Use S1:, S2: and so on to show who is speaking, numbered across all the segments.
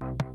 S1: Hallo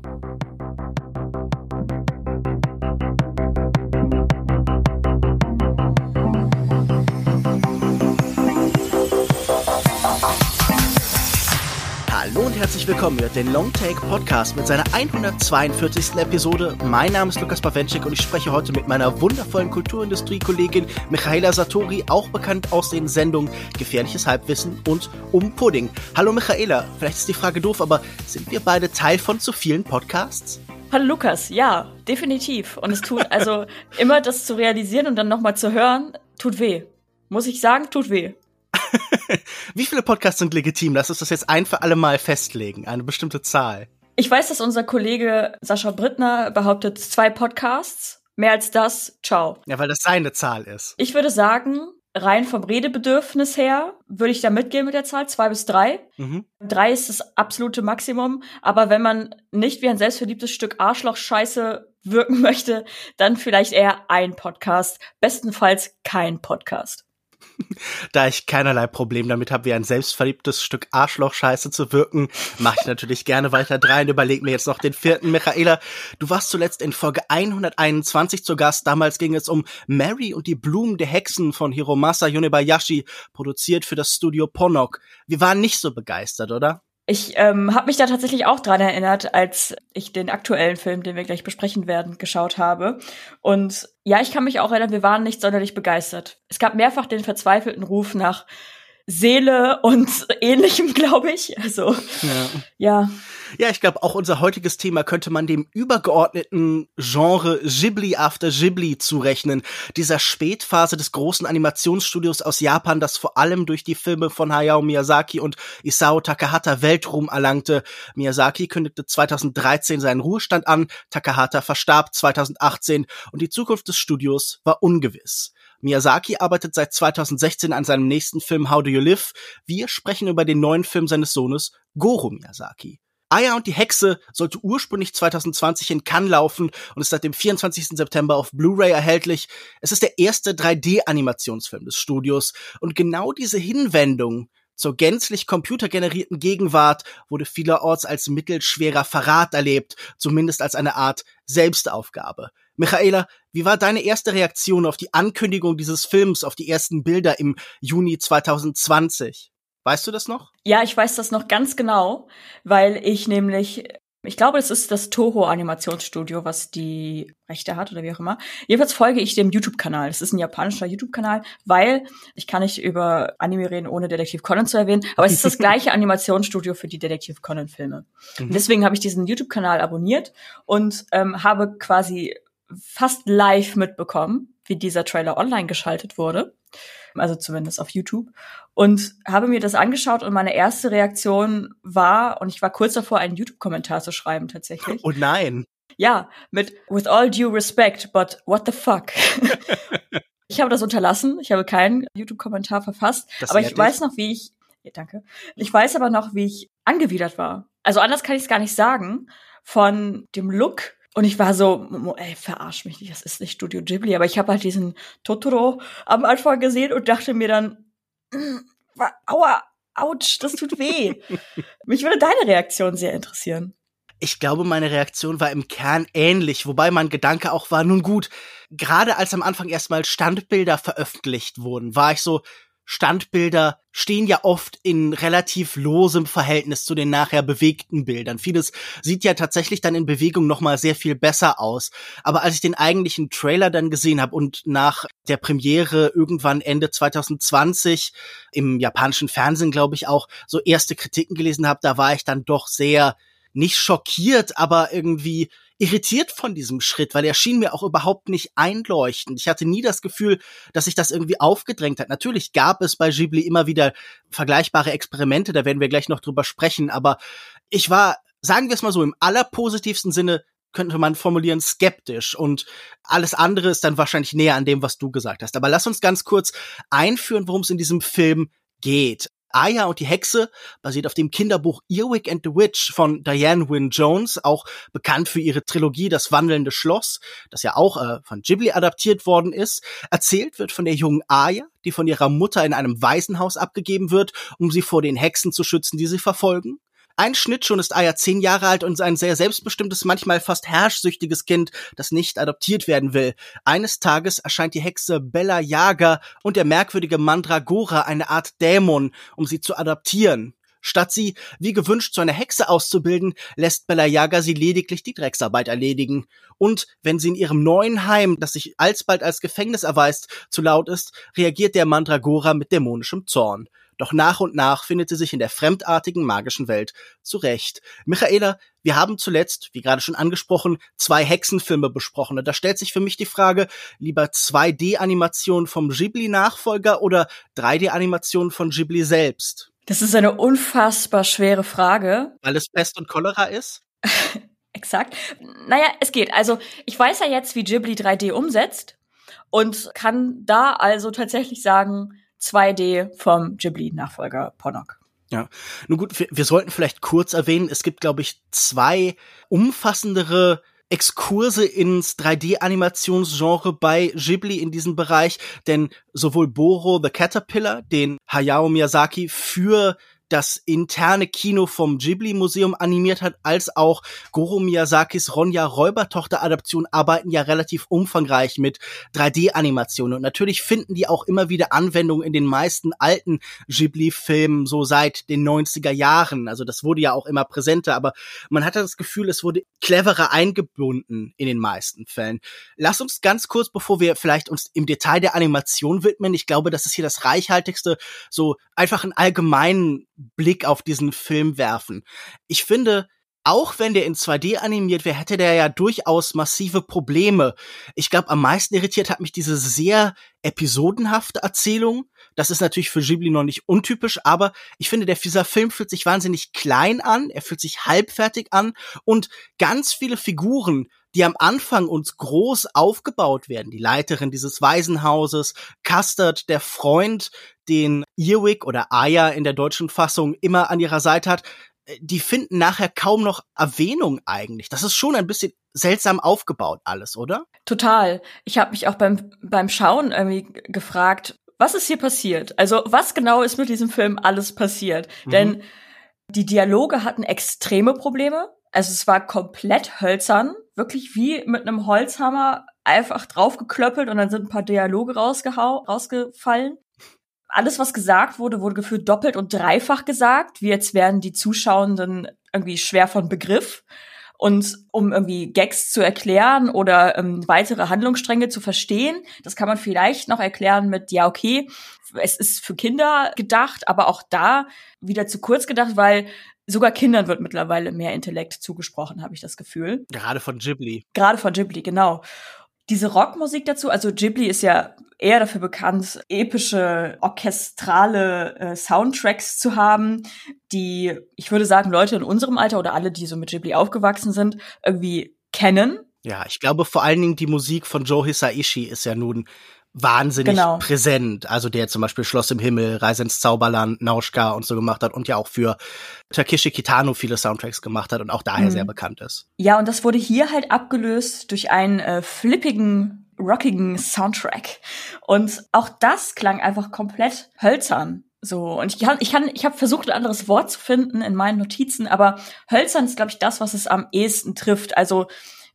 S1: und herzlich willkommen mit den Long Take Podcast mit seiner 142. Episode. Mein Name ist Lukas Bawenschik und ich spreche heute mit meiner wundervollen Kulturindustrie-Kollegin Michaela Satori, auch bekannt aus den Sendungen Gefährliches Halbwissen und Um Pudding. Hallo Michaela, vielleicht ist die Frage doof, aber sind wir beide Teil von zu vielen Podcasts?
S2: Hallo Lukas, ja, definitiv. Und es tut also immer das zu realisieren und dann nochmal zu hören, tut weh. Muss ich sagen, tut weh.
S1: Wie viele Podcasts sind legitim? Lass uns das jetzt ein für alle Mal festlegen, eine bestimmte Zahl.
S2: Ich weiß, dass unser Kollege Sascha Brittner behauptet zwei Podcasts. Mehr als das, ciao.
S1: Ja, weil das seine Zahl ist.
S2: Ich würde sagen, rein vom Redebedürfnis her, würde ich da mitgehen mit der Zahl, zwei bis drei. Mhm. Drei ist das absolute Maximum. Aber wenn man nicht wie ein selbstverliebtes Stück Arschloch-Scheiße wirken möchte, dann vielleicht eher ein Podcast. Bestenfalls kein Podcast.
S1: da ich keinerlei Problem damit habe, wie ein selbstverliebtes Stück Arschloch-Scheiße zu wirken, mache ich natürlich gerne weiter drei und überlege mir jetzt noch den vierten. Michaela, du warst zuletzt in Folge 121 zu Gast. Damals ging es um Mary und die Blumen der Hexen von Hiromasa Yonebayashi, produziert für das Studio Ponok. Wir waren nicht so begeistert, oder?
S2: Ich ähm, habe mich da tatsächlich auch dran erinnert, als ich den aktuellen Film, den wir gleich besprechen werden, geschaut habe. Und ja, ich kann mich auch erinnern, wir waren nicht sonderlich begeistert. Es gab mehrfach den verzweifelten Ruf nach Seele und ähnlichem, glaube ich. Also ja.
S1: ja. Ja, ich glaube, auch unser heutiges Thema könnte man dem übergeordneten Genre Ghibli After Ghibli zurechnen. Dieser Spätphase des großen Animationsstudios aus Japan, das vor allem durch die Filme von Hayao Miyazaki und Isao Takahata Weltruhm erlangte. Miyazaki kündigte 2013 seinen Ruhestand an, Takahata verstarb 2018 und die Zukunft des Studios war ungewiss. Miyazaki arbeitet seit 2016 an seinem nächsten Film How Do You Live. Wir sprechen über den neuen Film seines Sohnes Goro Miyazaki. Aya und die Hexe sollte ursprünglich 2020 in Cannes laufen und ist seit dem 24. September auf Blu-ray erhältlich. Es ist der erste 3D-Animationsfilm des Studios und genau diese Hinwendung zur gänzlich computergenerierten Gegenwart wurde vielerorts als mittelschwerer Verrat erlebt, zumindest als eine Art Selbstaufgabe. Michaela, wie war deine erste Reaktion auf die Ankündigung dieses Films, auf die ersten Bilder im Juni 2020? Weißt du das noch?
S2: Ja, ich weiß das noch ganz genau, weil ich nämlich, ich glaube, es ist das Toho Animationsstudio, was die Rechte hat oder wie auch immer. Jedenfalls folge ich dem YouTube-Kanal. Das ist ein japanischer YouTube-Kanal, weil ich kann nicht über Anime reden, ohne Detektiv Conan zu erwähnen, aber es ist das gleiche Animationsstudio für die Detektiv Conan-Filme. Mhm. Deswegen habe ich diesen YouTube-Kanal abonniert und ähm, habe quasi fast live mitbekommen, wie dieser Trailer online geschaltet wurde also zumindest auf YouTube, und habe mir das angeschaut und meine erste Reaktion war, und ich war kurz davor, einen YouTube-Kommentar zu schreiben tatsächlich.
S1: Oh nein.
S2: Ja, mit With all due respect, but what the fuck? ich habe das unterlassen, ich habe keinen YouTube-Kommentar verfasst, das aber ich weiß noch, wie ich, ja, danke, ich weiß aber noch, wie ich angewidert war. Also anders kann ich es gar nicht sagen, von dem Look und ich war so, ey, verarsch mich nicht, das ist nicht Studio Ghibli, aber ich habe halt diesen Totoro am Anfang gesehen und dachte mir dann, mm, aua, ouch, das tut weh. Mich würde deine Reaktion sehr interessieren.
S1: Ich glaube, meine Reaktion war im Kern ähnlich, wobei mein Gedanke auch war, nun gut, gerade als am Anfang erstmal Standbilder veröffentlicht wurden, war ich so, Standbilder stehen ja oft in relativ losem Verhältnis zu den nachher bewegten Bildern. Vieles sieht ja tatsächlich dann in Bewegung noch mal sehr viel besser aus. Aber als ich den eigentlichen Trailer dann gesehen habe und nach der Premiere irgendwann Ende 2020 im japanischen Fernsehen, glaube ich, auch so erste Kritiken gelesen habe, da war ich dann doch sehr nicht schockiert, aber irgendwie irritiert von diesem Schritt, weil er schien mir auch überhaupt nicht einleuchtend. Ich hatte nie das Gefühl, dass sich das irgendwie aufgedrängt hat. Natürlich gab es bei Ghibli immer wieder vergleichbare Experimente, da werden wir gleich noch drüber sprechen, aber ich war, sagen wir es mal so, im allerpositivsten Sinne könnte man formulieren, skeptisch und alles andere ist dann wahrscheinlich näher an dem, was du gesagt hast. Aber lass uns ganz kurz einführen, worum es in diesem Film geht. Aya und die Hexe basiert auf dem Kinderbuch Earwig and the Witch von Diane Wynne Jones, auch bekannt für ihre Trilogie Das wandelnde Schloss, das ja auch äh, von Ghibli adaptiert worden ist. Erzählt wird von der jungen Aya, die von ihrer Mutter in einem Waisenhaus abgegeben wird, um sie vor den Hexen zu schützen, die sie verfolgen. Ein Schnitt schon ist Aya zehn Jahre alt und ein sehr selbstbestimmtes, manchmal fast herrschsüchtiges Kind, das nicht adoptiert werden will. Eines Tages erscheint die Hexe Bella Yaga und der merkwürdige Mandragora, eine Art Dämon, um sie zu adoptieren. Statt sie, wie gewünscht, zu einer Hexe auszubilden, lässt Bella Yaga sie lediglich die Drecksarbeit erledigen. Und wenn sie in ihrem neuen Heim, das sich alsbald als Gefängnis erweist, zu laut ist, reagiert der Mandragora mit dämonischem Zorn. Doch nach und nach findet sie sich in der fremdartigen magischen Welt zurecht. Michaela, wir haben zuletzt, wie gerade schon angesprochen, zwei Hexenfilme besprochen. Und da stellt sich für mich die Frage, lieber 2D-Animation vom Ghibli-Nachfolger oder 3D-Animation von Ghibli selbst?
S2: Das ist eine unfassbar schwere Frage.
S1: Weil es Pest und Cholera ist?
S2: Exakt. Naja, es geht. Also, ich weiß ja jetzt, wie Ghibli 3D umsetzt und kann da also tatsächlich sagen, 2D vom Ghibli-Nachfolger Ponok.
S1: Ja, nun gut, wir, wir sollten vielleicht kurz erwähnen, es gibt, glaube ich, zwei umfassendere Exkurse ins 3D-Animationsgenre bei Ghibli in diesem Bereich, denn sowohl Boro the Caterpillar, den Hayao Miyazaki für das interne Kino vom Ghibli-Museum animiert hat, als auch Goro Miyazakis Ronja Räubertochter-Adaption arbeiten ja relativ umfangreich mit 3D-Animationen. Und natürlich finden die auch immer wieder Anwendung in den meisten alten Ghibli-Filmen, so seit den 90er Jahren. Also das wurde ja auch immer präsenter, aber man hatte das Gefühl, es wurde cleverer eingebunden in den meisten Fällen. Lass uns ganz kurz, bevor wir vielleicht uns im Detail der Animation widmen, ich glaube, das ist hier das reichhaltigste, so einfach einen allgemeinen Blick auf diesen Film werfen. Ich finde, auch wenn der in 2D animiert wäre, hätte der ja durchaus massive Probleme. Ich glaube, am meisten irritiert hat mich diese sehr episodenhafte Erzählung. Das ist natürlich für Ghibli noch nicht untypisch, aber ich finde, der, dieser Film fühlt sich wahnsinnig klein an, er fühlt sich halbfertig an und ganz viele Figuren, die am Anfang uns groß aufgebaut werden. Die Leiterin dieses Waisenhauses, Custard, der Freund, den Earwig oder Aya in der deutschen Fassung immer an ihrer Seite hat, äh, die finden nachher kaum noch Erwähnung eigentlich. Das ist schon ein bisschen seltsam aufgebaut alles, oder?
S2: Total. Ich habe mich auch beim beim Schauen irgendwie gefragt, was ist hier passiert? Also was genau ist mit diesem Film alles passiert? Mhm. Denn die Dialoge hatten extreme Probleme. Also es war komplett hölzern, wirklich wie mit einem Holzhammer einfach draufgeklöppelt und dann sind ein paar Dialoge rausgehau rausgefallen alles, was gesagt wurde, wurde gefühlt doppelt und dreifach gesagt, wie jetzt wären die Zuschauenden irgendwie schwer von Begriff. Und um irgendwie Gags zu erklären oder ähm, weitere Handlungsstränge zu verstehen, das kann man vielleicht noch erklären mit, ja, okay, es ist für Kinder gedacht, aber auch da wieder zu kurz gedacht, weil sogar Kindern wird mittlerweile mehr Intellekt zugesprochen, habe ich das Gefühl.
S1: Gerade von Ghibli.
S2: Gerade von Ghibli, genau diese Rockmusik dazu, also Ghibli ist ja eher dafür bekannt, epische, orchestrale äh, Soundtracks zu haben, die, ich würde sagen, Leute in unserem Alter oder alle, die so mit Ghibli aufgewachsen sind, irgendwie kennen.
S1: Ja, ich glaube vor allen Dingen die Musik von Joe Hisaishi ist ja nun wahnsinnig genau. präsent. Also der zum Beispiel Schloss im Himmel, Reise ins Zauberland, Nauschka und so gemacht hat und ja auch für Takeshi Kitano viele Soundtracks gemacht hat und auch daher mhm. sehr bekannt ist.
S2: Ja, und das wurde hier halt abgelöst durch einen äh, flippigen, rockigen Soundtrack. Und auch das klang einfach komplett hölzern. So, und ich kann, ich kann, ich habe versucht, ein anderes Wort zu finden in meinen Notizen, aber hölzern ist, glaube ich, das, was es am ehesten trifft. Also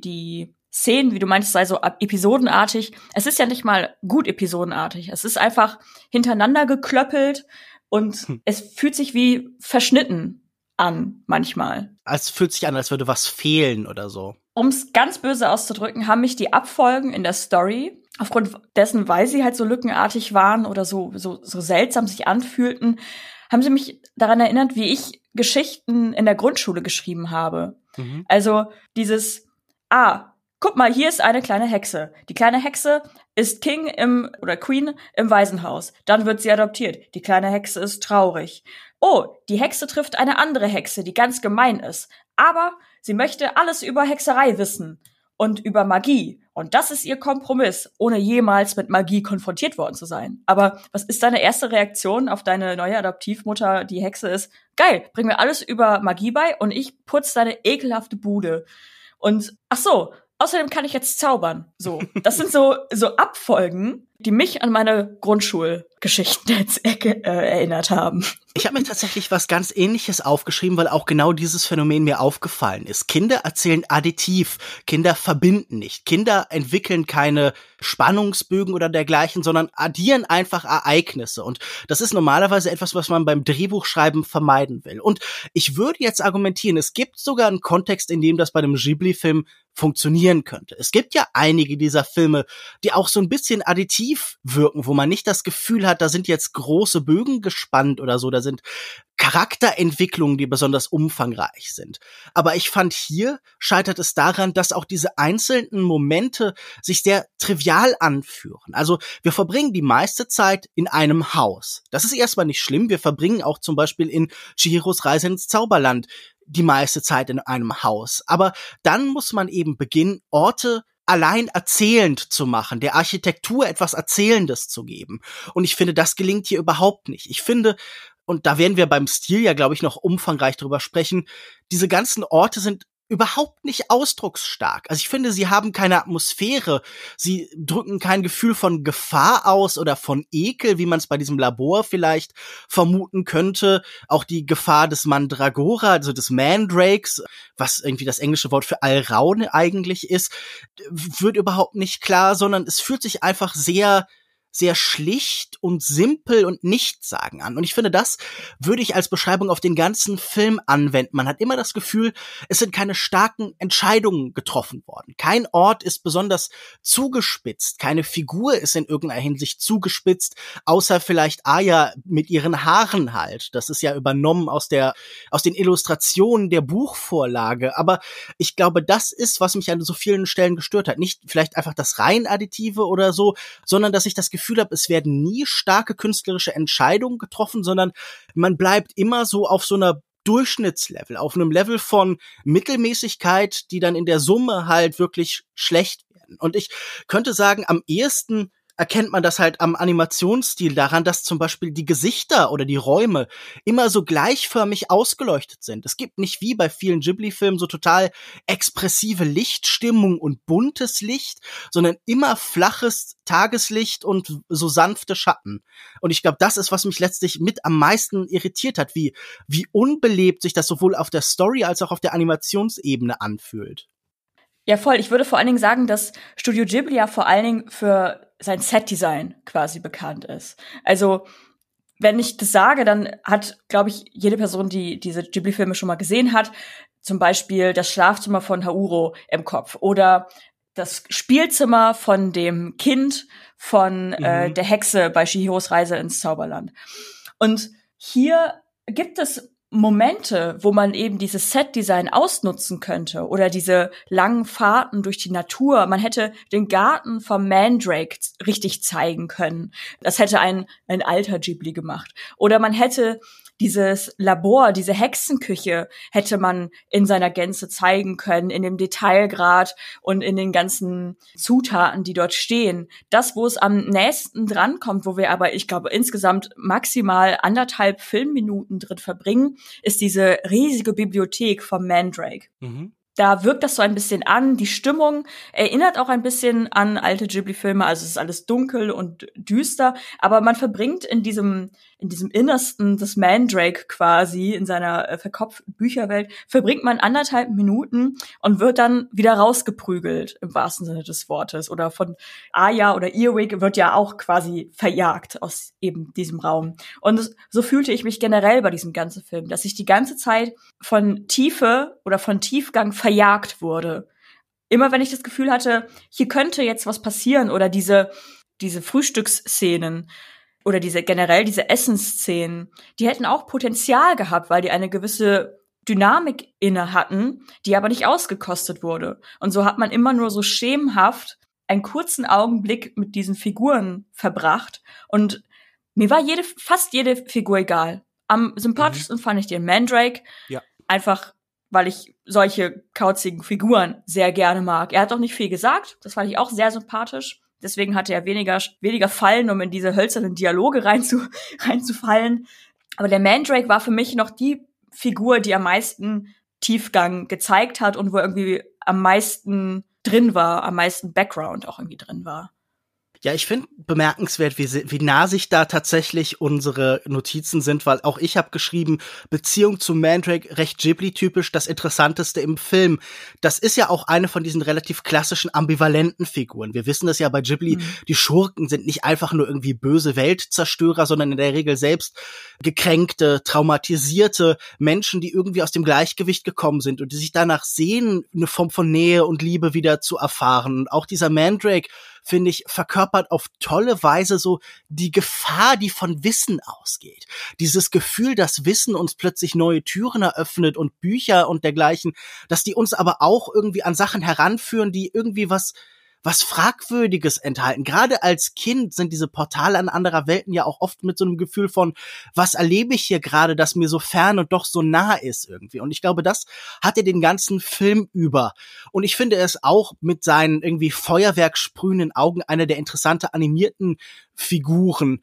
S2: die Szenen, wie du meintest, sei so episodenartig. Es ist ja nicht mal gut episodenartig. Es ist einfach hintereinander geklöppelt und hm. es fühlt sich wie verschnitten an manchmal.
S1: Es fühlt sich an, als würde was fehlen oder so.
S2: Um es ganz böse auszudrücken, haben mich die Abfolgen in der Story, aufgrund dessen, weil sie halt so lückenartig waren oder so, so, so seltsam sich anfühlten, haben sie mich daran erinnert, wie ich Geschichten in der Grundschule geschrieben habe. Mhm. Also dieses, ah, Guck mal, hier ist eine kleine Hexe. Die kleine Hexe ist King im oder Queen im Waisenhaus. Dann wird sie adoptiert. Die kleine Hexe ist traurig. Oh, die Hexe trifft eine andere Hexe, die ganz gemein ist. Aber sie möchte alles über Hexerei wissen und über Magie. Und das ist ihr Kompromiss, ohne jemals mit Magie konfrontiert worden zu sein. Aber was ist deine erste Reaktion auf deine neue Adoptivmutter, die Hexe ist? Geil, bring mir alles über Magie bei und ich putz deine ekelhafte Bude. Und ach so, Außerdem kann ich jetzt zaubern. So, das sind so so Abfolgen, die mich an meine Grundschulgeschichten äh, erinnert haben.
S1: Ich habe mir tatsächlich was ganz ähnliches aufgeschrieben, weil auch genau dieses Phänomen mir aufgefallen ist. Kinder erzählen additiv, Kinder verbinden nicht, Kinder entwickeln keine Spannungsbögen oder dergleichen, sondern addieren einfach Ereignisse. Und das ist normalerweise etwas, was man beim Drehbuchschreiben vermeiden will. Und ich würde jetzt argumentieren, es gibt sogar einen Kontext, in dem das bei einem Ghibli-Film funktionieren könnte. Es gibt ja einige dieser Filme, die auch so ein bisschen additiv wirken, wo man nicht das Gefühl hat, da sind jetzt große Bögen gespannt oder so, da sind Charakterentwicklungen, die besonders umfangreich sind. Aber ich fand hier scheitert es daran, dass auch diese einzelnen Momente sich sehr trivial anführen. Also wir verbringen die meiste Zeit in einem Haus. Das ist erstmal nicht schlimm. Wir verbringen auch zum Beispiel in Chihiros Reise ins Zauberland die meiste Zeit in einem Haus. Aber dann muss man eben beginnen, Orte allein erzählend zu machen, der Architektur etwas Erzählendes zu geben. Und ich finde, das gelingt hier überhaupt nicht. Ich finde, und da werden wir beim Stil ja, glaube ich, noch umfangreich drüber sprechen, diese ganzen Orte sind überhaupt nicht ausdrucksstark. Also ich finde, sie haben keine Atmosphäre. Sie drücken kein Gefühl von Gefahr aus oder von Ekel, wie man es bei diesem Labor vielleicht vermuten könnte. Auch die Gefahr des Mandragora, also des Mandrakes, was irgendwie das englische Wort für Alraune eigentlich ist, wird überhaupt nicht klar, sondern es fühlt sich einfach sehr sehr schlicht und simpel und nichtssagend an. Und ich finde, das würde ich als Beschreibung auf den ganzen Film anwenden. Man hat immer das Gefühl, es sind keine starken Entscheidungen getroffen worden. Kein Ort ist besonders zugespitzt. Keine Figur ist in irgendeiner Hinsicht zugespitzt, außer vielleicht Aya mit ihren Haaren halt. Das ist ja übernommen aus der, aus den Illustrationen der Buchvorlage. Aber ich glaube, das ist, was mich an so vielen Stellen gestört hat. Nicht vielleicht einfach das rein Additive oder so, sondern dass ich das Gefühl Gefühl habe, es werden nie starke künstlerische Entscheidungen getroffen, sondern man bleibt immer so auf so einer Durchschnittslevel, auf einem Level von Mittelmäßigkeit, die dann in der Summe halt wirklich schlecht werden. Und ich könnte sagen, am ehesten erkennt man das halt am Animationsstil daran, dass zum Beispiel die Gesichter oder die Räume immer so gleichförmig ausgeleuchtet sind. Es gibt nicht wie bei vielen Ghibli-Filmen so total expressive Lichtstimmung und buntes Licht, sondern immer flaches Tageslicht und so sanfte Schatten. Und ich glaube, das ist, was mich letztlich mit am meisten irritiert hat, wie, wie unbelebt sich das sowohl auf der Story als auch auf der Animationsebene anfühlt.
S2: Ja, voll. Ich würde vor allen Dingen sagen, dass Studio Ghibli ja vor allen Dingen für sein Setdesign quasi bekannt ist. Also, wenn ich das sage, dann hat, glaube ich, jede Person, die diese Ghibli-Filme schon mal gesehen hat, zum Beispiel das Schlafzimmer von Hauro im Kopf oder das Spielzimmer von dem Kind von äh, mhm. äh, der Hexe bei Shihiros Reise ins Zauberland. Und hier gibt es Momente, wo man eben dieses Set-Design ausnutzen könnte oder diese langen Fahrten durch die Natur. Man hätte den Garten vom Mandrake richtig zeigen können. Das hätte ein, ein alter Ghibli gemacht. Oder man hätte dieses Labor, diese Hexenküche hätte man in seiner Gänze zeigen können, in dem Detailgrad und in den ganzen Zutaten, die dort stehen. Das, wo es am nächsten drankommt, wo wir aber, ich glaube, insgesamt maximal anderthalb Filmminuten drin verbringen, ist diese riesige Bibliothek vom Mandrake. Mhm da wirkt das so ein bisschen an. Die Stimmung erinnert auch ein bisschen an alte Ghibli-Filme. Also es ist alles dunkel und düster, aber man verbringt in diesem in diesem Innersten des Mandrake quasi, in seiner äh, verkopften Bücherwelt, verbringt man anderthalb Minuten und wird dann wieder rausgeprügelt, im wahrsten Sinne des Wortes. Oder von Aya oder Earwig wird ja auch quasi verjagt aus eben diesem Raum. Und so fühlte ich mich generell bei diesem ganzen Film, dass ich die ganze Zeit von Tiefe oder von Tiefgang verjagt wurde. Immer wenn ich das Gefühl hatte, hier könnte jetzt was passieren oder diese, diese Frühstücksszenen, oder diese generell diese Essensszenen, die hätten auch Potenzial gehabt, weil die eine gewisse Dynamik inne hatten, die aber nicht ausgekostet wurde. Und so hat man immer nur so schemenhaft einen kurzen Augenblick mit diesen Figuren verbracht und mir war jede, fast jede Figur egal. Am sympathischsten mhm. fand ich den Mandrake. Ja. Einfach, weil ich solche kauzigen Figuren sehr gerne mag. Er hat auch nicht viel gesagt. Das fand ich auch sehr sympathisch. Deswegen hatte er weniger, weniger Fallen, um in diese hölzernen Dialoge reinzu, reinzufallen. Aber der Mandrake war für mich noch die Figur, die am meisten Tiefgang gezeigt hat und wo irgendwie am meisten drin war, am meisten Background auch irgendwie drin war.
S1: Ja, ich finde bemerkenswert, wie, wie nah sich da tatsächlich unsere Notizen sind, weil auch ich habe geschrieben, Beziehung zu Mandrake recht Ghibli-typisch, das Interessanteste im Film. Das ist ja auch eine von diesen relativ klassischen ambivalenten Figuren. Wir wissen das ja bei Ghibli, mhm. die Schurken sind nicht einfach nur irgendwie böse Weltzerstörer, sondern in der Regel selbst gekränkte, traumatisierte Menschen, die irgendwie aus dem Gleichgewicht gekommen sind und die sich danach sehen, eine Form von Nähe und Liebe wieder zu erfahren. Und auch dieser Mandrake finde ich, verkörpert auf tolle Weise so die Gefahr, die von Wissen ausgeht. Dieses Gefühl, dass Wissen uns plötzlich neue Türen eröffnet und Bücher und dergleichen, dass die uns aber auch irgendwie an Sachen heranführen, die irgendwie was was Fragwürdiges enthalten. Gerade als Kind sind diese Portale an anderer Welten ja auch oft mit so einem Gefühl von, was erlebe ich hier gerade, das mir so fern und doch so nah ist irgendwie. Und ich glaube, das hat er den ganzen Film über. Und ich finde es auch mit seinen irgendwie Feuerwerk sprühenden Augen einer der interessante animierten Figuren.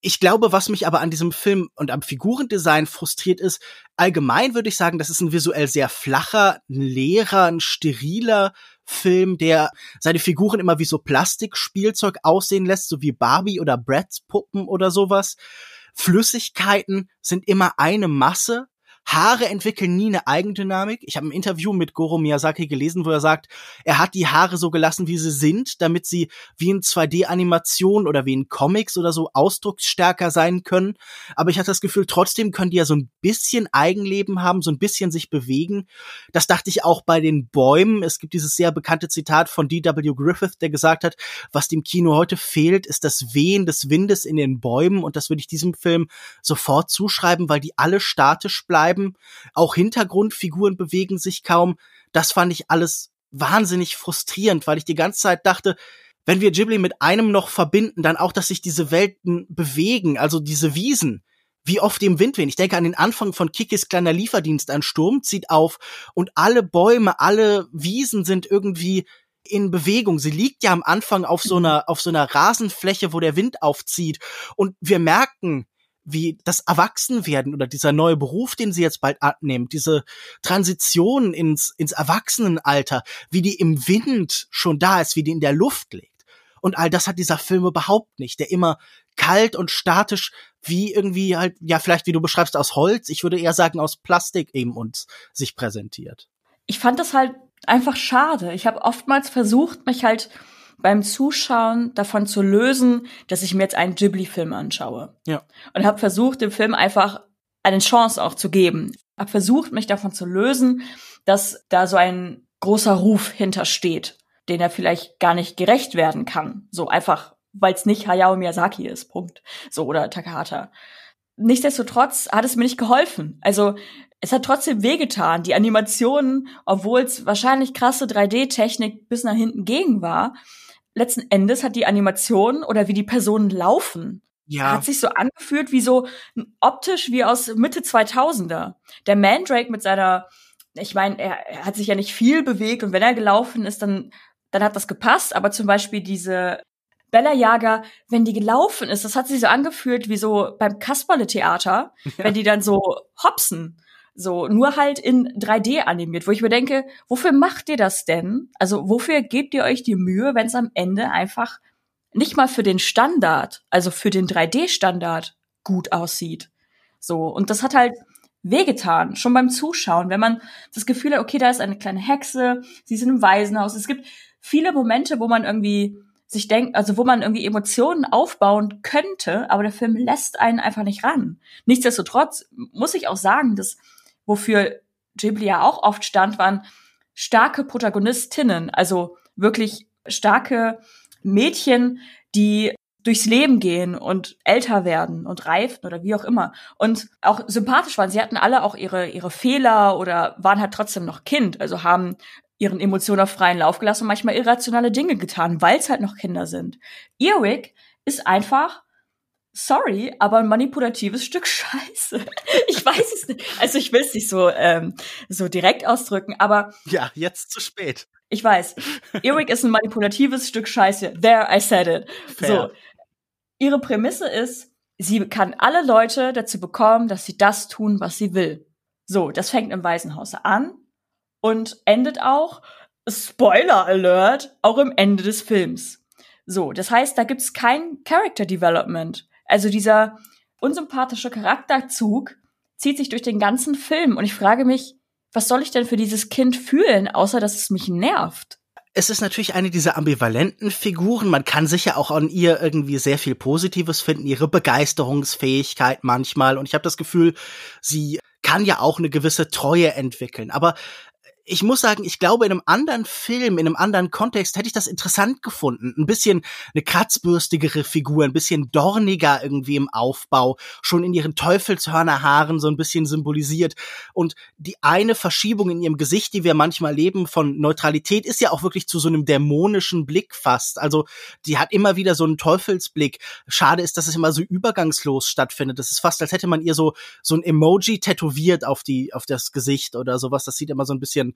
S1: Ich glaube, was mich aber an diesem Film und am Figurendesign frustriert ist, allgemein würde ich sagen, das ist ein visuell sehr flacher, ein leerer, ein steriler Film, der seine Figuren immer wie so Plastikspielzeug aussehen lässt, so wie Barbie oder Bratz Puppen oder sowas. Flüssigkeiten sind immer eine Masse Haare entwickeln nie eine Eigendynamik. Ich habe ein Interview mit Goro Miyazaki gelesen, wo er sagt, er hat die Haare so gelassen, wie sie sind, damit sie wie in 2D-Animation oder wie in Comics oder so ausdrucksstärker sein können. Aber ich hatte das Gefühl, trotzdem können die ja so ein bisschen Eigenleben haben, so ein bisschen sich bewegen. Das dachte ich auch bei den Bäumen. Es gibt dieses sehr bekannte Zitat von D.W. Griffith, der gesagt hat, was dem Kino heute fehlt, ist das Wehen des Windes in den Bäumen. Und das würde ich diesem Film sofort zuschreiben, weil die alle statisch bleiben bleiben. Auch Hintergrundfiguren bewegen sich kaum. Das fand ich alles wahnsinnig frustrierend, weil ich die ganze Zeit dachte, wenn wir Ghibli mit einem noch verbinden, dann auch, dass sich diese Welten bewegen, also diese Wiesen, wie oft im Wind wehen. Ich denke an den Anfang von Kikis kleiner Lieferdienst. Ein Sturm zieht auf und alle Bäume, alle Wiesen sind irgendwie in Bewegung. Sie liegt ja am Anfang auf so einer, auf so einer Rasenfläche, wo der Wind aufzieht. Und wir merken, wie das Erwachsenwerden oder dieser neue Beruf, den sie jetzt bald abnimmt, diese Transition ins, ins Erwachsenenalter, wie die im Wind schon da ist, wie die in der Luft liegt. Und all das hat dieser Film überhaupt nicht, der immer kalt und statisch wie irgendwie halt, ja, vielleicht wie du beschreibst, aus Holz, ich würde eher sagen aus Plastik eben uns sich präsentiert.
S2: Ich fand das halt einfach schade. Ich habe oftmals versucht, mich halt beim Zuschauen davon zu lösen, dass ich mir jetzt einen Ghibli-Film anschaue.
S1: Ja.
S2: Und habe versucht, dem Film einfach eine Chance auch zu geben. Habe versucht, mich davon zu lösen, dass da so ein großer Ruf hintersteht, den er vielleicht gar nicht gerecht werden kann. So einfach, weil es nicht Hayao Miyazaki ist. Punkt. So oder Takahata. Nichtsdestotrotz hat es mir nicht geholfen. Also es hat trotzdem wehgetan. Die Animationen, obwohl es wahrscheinlich krasse 3D-Technik bis nach hinten gegen war, letzten Endes hat die Animation oder wie die Personen laufen, ja. hat sich so angefühlt wie so optisch wie aus Mitte 2000er. Der Mandrake mit seiner, ich meine, er, er hat sich ja nicht viel bewegt und wenn er gelaufen ist, dann, dann hat das gepasst, aber zum Beispiel diese Bella Jager, wenn die gelaufen ist, das hat sich so angefühlt wie so beim Kasperle-Theater, ja. wenn die dann so hopsen. So, nur halt in 3D animiert, wo ich mir denke, wofür macht ihr das denn? Also, wofür gebt ihr euch die Mühe, wenn es am Ende einfach nicht mal für den Standard, also für den 3D-Standard gut aussieht? So, und das hat halt wehgetan, schon beim Zuschauen, wenn man das Gefühl hat, okay, da ist eine kleine Hexe, sie ist in einem Waisenhaus. Es gibt viele Momente, wo man irgendwie sich denkt, also wo man irgendwie Emotionen aufbauen könnte, aber der Film lässt einen einfach nicht ran. Nichtsdestotrotz muss ich auch sagen, dass wofür Ghibli ja auch oft stand, waren starke Protagonistinnen, also wirklich starke Mädchen, die durchs Leben gehen und älter werden und reifen oder wie auch immer und auch sympathisch waren. Sie hatten alle auch ihre ihre Fehler oder waren halt trotzdem noch Kind, also haben ihren Emotionen auf freien Lauf gelassen und manchmal irrationale Dinge getan, weil es halt noch Kinder sind. Earwig ist einfach sorry, aber ein manipulatives Stück Scheiße. Ich weiß es nicht. Also ich will es nicht so, ähm, so direkt ausdrücken, aber.
S1: Ja, jetzt zu spät.
S2: Ich weiß. Eric ist ein manipulatives Stück Scheiße. There, I said it. Fair. So. Ihre Prämisse ist, sie kann alle Leute dazu bekommen, dass sie das tun, was sie will. So, das fängt im Waisenhaus an und endet auch, Spoiler Alert, auch im Ende des Films. So, das heißt, da gibt's kein Character Development. Also dieser unsympathische Charakterzug zieht sich durch den ganzen Film und ich frage mich, was soll ich denn für dieses Kind fühlen, außer dass es mich nervt?
S1: es ist natürlich eine dieser ambivalenten Figuren. Man kann sicher auch an ihr irgendwie sehr viel Positives finden, ihre Begeisterungsfähigkeit manchmal. Und ich habe das Gefühl, sie kann ja auch eine gewisse Treue entwickeln. Aber ich muss sagen, ich glaube, in einem anderen Film, in einem anderen Kontext hätte ich das interessant gefunden. Ein bisschen eine kratzbürstigere Figur, ein bisschen dorniger irgendwie im Aufbau, schon in ihren Teufelshörnerhaaren so ein bisschen symbolisiert. Und die eine Verschiebung in ihrem Gesicht, die wir manchmal leben von Neutralität, ist ja auch wirklich zu so einem dämonischen Blick fast. Also die hat immer wieder so einen Teufelsblick. Schade ist, dass es immer so übergangslos stattfindet. Das ist fast, als hätte man ihr so, so ein Emoji tätowiert auf die, auf das Gesicht oder sowas. Das sieht immer so ein bisschen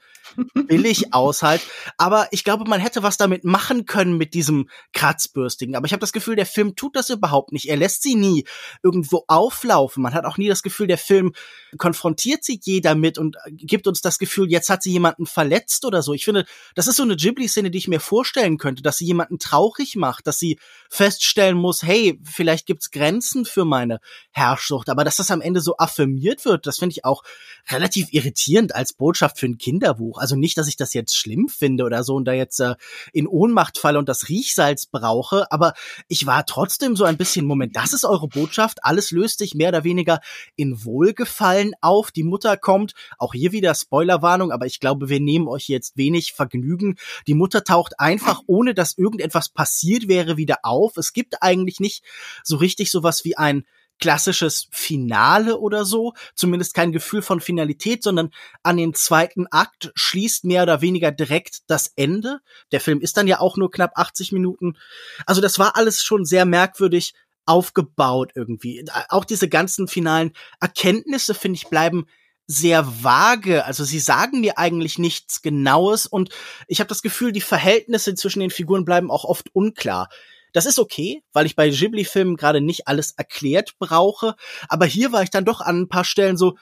S1: billig aus halt. Aber ich glaube, man hätte was damit machen können mit diesem Kratzbürstigen. Aber ich habe das Gefühl, der Film tut das überhaupt nicht. Er lässt sie nie irgendwo auflaufen. Man hat auch nie das Gefühl, der Film konfrontiert sie je damit und gibt uns das Gefühl, jetzt hat sie jemanden verletzt oder so. Ich finde, das ist so eine Ghibli-Szene, die ich mir vorstellen könnte, dass sie jemanden traurig macht, dass sie feststellen muss, hey, vielleicht gibt's Grenzen für meine Herrschsucht. Aber dass das am Ende so affirmiert wird, das finde ich auch relativ irritierend als Botschaft für ein Kinderbuch. Also nicht, dass ich das jetzt schlimm finde oder so und da jetzt äh, in Ohnmacht falle und das Riechsalz brauche, aber ich war trotzdem so ein bisschen, Moment, das ist eure Botschaft, alles löst sich mehr oder weniger in Wohlgefallen auf, die Mutter kommt, auch hier wieder Spoilerwarnung, aber ich glaube, wir nehmen euch jetzt wenig Vergnügen. Die Mutter taucht einfach, ohne dass irgendetwas passiert wäre, wieder auf. Es gibt eigentlich nicht so richtig sowas wie ein klassisches Finale oder so, zumindest kein Gefühl von Finalität, sondern an den zweiten Akt schließt mehr oder weniger direkt das Ende. Der Film ist dann ja auch nur knapp 80 Minuten. Also das war alles schon sehr merkwürdig aufgebaut irgendwie. Auch diese ganzen finalen Erkenntnisse, finde ich, bleiben sehr vage. Also sie sagen mir eigentlich nichts Genaues und ich habe das Gefühl, die Verhältnisse zwischen den Figuren bleiben auch oft unklar. Das ist okay, weil ich bei Ghibli-Filmen gerade nicht alles erklärt brauche. Aber hier war ich dann doch an ein paar Stellen so,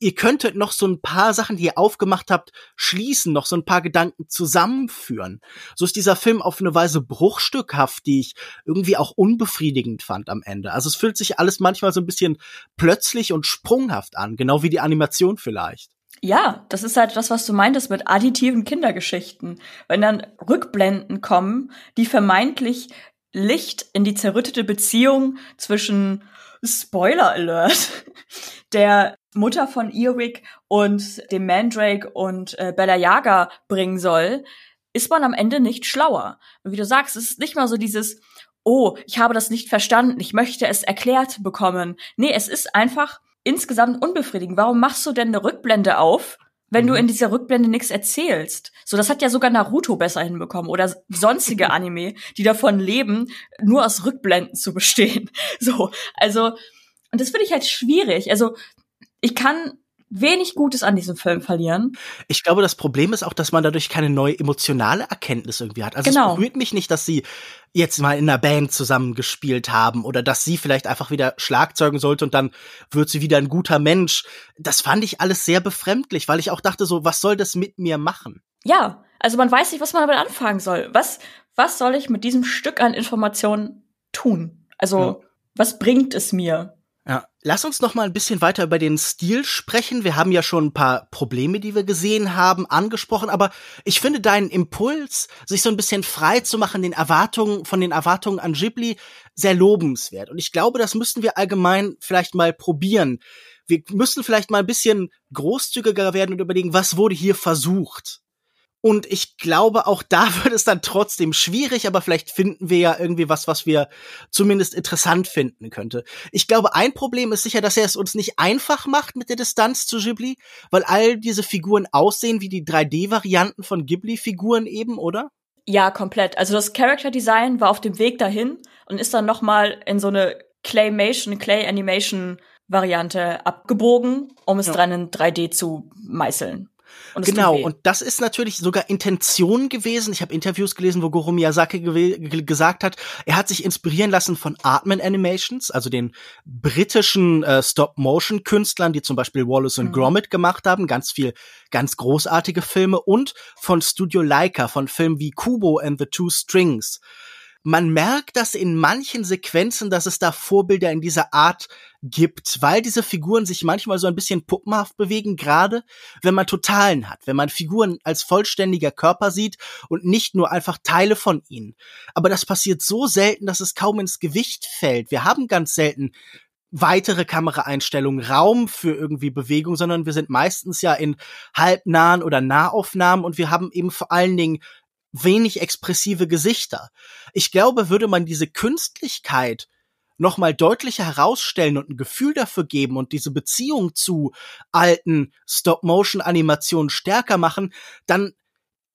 S1: ihr könntet noch so ein paar Sachen, die ihr aufgemacht habt, schließen, noch so ein paar Gedanken zusammenführen. So ist dieser Film auf eine Weise bruchstückhaft, die ich irgendwie auch unbefriedigend fand am Ende. Also es fühlt sich alles manchmal so ein bisschen plötzlich und sprunghaft an, genau wie die Animation vielleicht.
S2: Ja, das ist halt das, was du meintest mit additiven Kindergeschichten. Wenn dann Rückblenden kommen, die vermeintlich Licht in die zerrüttete Beziehung zwischen Spoiler Alert der Mutter von Earwig und dem Mandrake und äh, Bella Yaga bringen soll, ist man am Ende nicht schlauer. Und wie du sagst, es ist nicht mal so dieses Oh, ich habe das nicht verstanden, ich möchte es erklärt bekommen. Nee, es ist einfach insgesamt unbefriedigend. Warum machst du denn eine Rückblende auf, wenn mhm. du in dieser Rückblende nichts erzählst. So, das hat ja sogar Naruto besser hinbekommen oder sonstige Anime, die davon leben, nur aus Rückblenden zu bestehen. So, also, und das finde ich halt schwierig. Also, ich kann wenig Gutes an diesem Film verlieren.
S1: Ich glaube, das Problem ist auch, dass man dadurch keine neue emotionale Erkenntnis irgendwie hat. Also genau. es berührt mich nicht, dass sie jetzt mal in einer Band zusammengespielt haben oder dass sie vielleicht einfach wieder Schlagzeugen sollte und dann wird sie wieder ein guter Mensch. Das fand ich alles sehr befremdlich, weil ich auch dachte so, was soll das mit mir machen?
S2: Ja, also man weiß nicht, was man damit anfangen soll. Was, was soll ich mit diesem Stück an Informationen tun? Also, ja. was bringt es mir?
S1: Ja, lass uns noch mal ein bisschen weiter über den Stil sprechen. Wir haben ja schon ein paar Probleme, die wir gesehen haben, angesprochen, aber ich finde deinen Impuls, sich so ein bisschen frei zu machen, den Erwartungen, von den Erwartungen an Ghibli, sehr lobenswert. Und ich glaube, das müssten wir allgemein vielleicht mal probieren. Wir müssen vielleicht mal ein bisschen großzügiger werden und überlegen, was wurde hier versucht? Und ich glaube, auch da wird es dann trotzdem schwierig, aber vielleicht finden wir ja irgendwie was, was wir zumindest interessant finden könnte. Ich glaube, ein Problem ist sicher, dass er es uns nicht einfach macht mit der Distanz zu Ghibli, weil all diese Figuren aussehen wie die 3D-Varianten von Ghibli-Figuren eben, oder?
S2: Ja, komplett. Also das Character Design war auf dem Weg dahin und ist dann noch mal in so eine Claymation, Clay Animation Variante abgebogen, um es ja. dran in 3D zu meißeln.
S1: Und genau, und das ist natürlich sogar Intention gewesen. Ich habe Interviews gelesen, wo Goro Miyazaki gesagt hat, er hat sich inspirieren lassen von Artman Animations, also den britischen äh, Stop-Motion-Künstlern, die zum Beispiel Wallace und mhm. Gromit gemacht haben, ganz viel, ganz großartige Filme und von Studio Leica, von Filmen wie Kubo and the Two Strings. Man merkt das in manchen Sequenzen, dass es da Vorbilder in dieser Art gibt, weil diese Figuren sich manchmal so ein bisschen puppenhaft bewegen, gerade wenn man Totalen hat, wenn man Figuren als vollständiger Körper sieht und nicht nur einfach Teile von ihnen. Aber das passiert so selten, dass es kaum ins Gewicht fällt. Wir haben ganz selten weitere Kameraeinstellungen, Raum für irgendwie Bewegung, sondern wir sind meistens ja in halbnahen oder Nahaufnahmen und wir haben eben vor allen Dingen wenig expressive Gesichter. Ich glaube, würde man diese Künstlichkeit noch mal deutlicher herausstellen und ein Gefühl dafür geben und diese Beziehung zu alten Stop-Motion-Animationen stärker machen, dann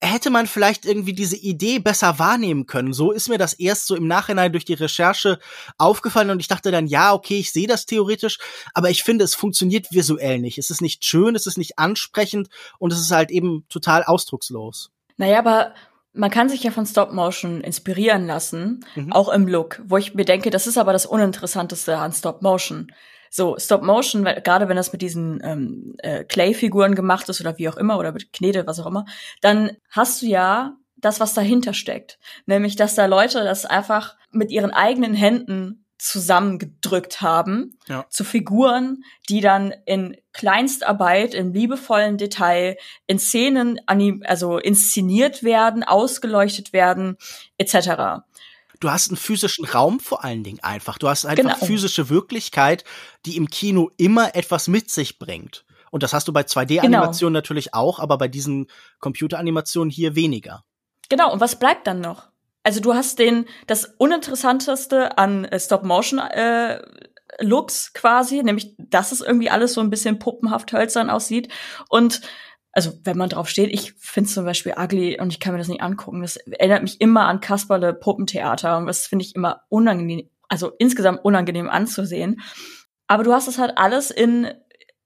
S1: hätte man vielleicht irgendwie diese Idee besser wahrnehmen können. So ist mir das erst so im Nachhinein durch die Recherche aufgefallen und ich dachte dann, ja, okay, ich sehe das theoretisch, aber ich finde, es funktioniert visuell nicht. Es ist nicht schön, es ist nicht ansprechend und es ist halt eben total ausdruckslos.
S2: Naja, aber man kann sich ja von Stop Motion inspirieren lassen, mhm. auch im Look, wo ich mir denke, das ist aber das Uninteressanteste an Stop Motion. So, Stop Motion, gerade wenn das mit diesen ähm, äh, Clay-Figuren gemacht ist oder wie auch immer, oder mit Knete, was auch immer, dann hast du ja das, was dahinter steckt. Nämlich, dass da Leute das einfach mit ihren eigenen Händen zusammengedrückt haben ja. zu Figuren, die dann in Kleinstarbeit, im liebevollen Detail in Szenen also inszeniert werden, ausgeleuchtet werden, etc.
S1: Du hast einen physischen Raum vor allen Dingen einfach. Du hast einfach genau. physische Wirklichkeit, die im Kino immer etwas mit sich bringt. Und das hast du bei 2D-Animationen genau. natürlich auch, aber bei diesen Computeranimationen hier weniger.
S2: Genau, und was bleibt dann noch? Also du hast den das uninteressanteste an äh, Stop Motion äh, Looks quasi, nämlich dass es irgendwie alles so ein bisschen puppenhaft hölzern aussieht und also wenn man drauf steht, ich finde zum Beispiel ugly und ich kann mir das nicht angucken. Das erinnert mich immer an Kasperle Puppentheater und das finde ich immer unangenehm, also insgesamt unangenehm anzusehen. Aber du hast es halt alles in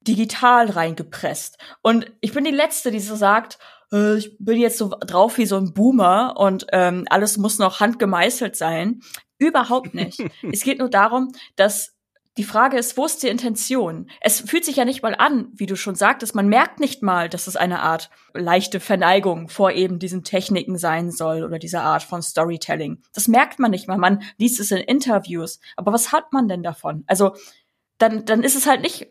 S2: digital reingepresst. Und ich bin die Letzte, die so sagt, äh, ich bin jetzt so drauf wie so ein Boomer und ähm, alles muss noch handgemeißelt sein. Überhaupt nicht. es geht nur darum, dass die Frage ist, wo ist die Intention? Es fühlt sich ja nicht mal an, wie du schon sagtest, man merkt nicht mal, dass es eine Art leichte Verneigung vor eben diesen Techniken sein soll oder dieser Art von Storytelling. Das merkt man nicht mal, man liest es in Interviews. Aber was hat man denn davon? Also, dann, dann ist es halt nicht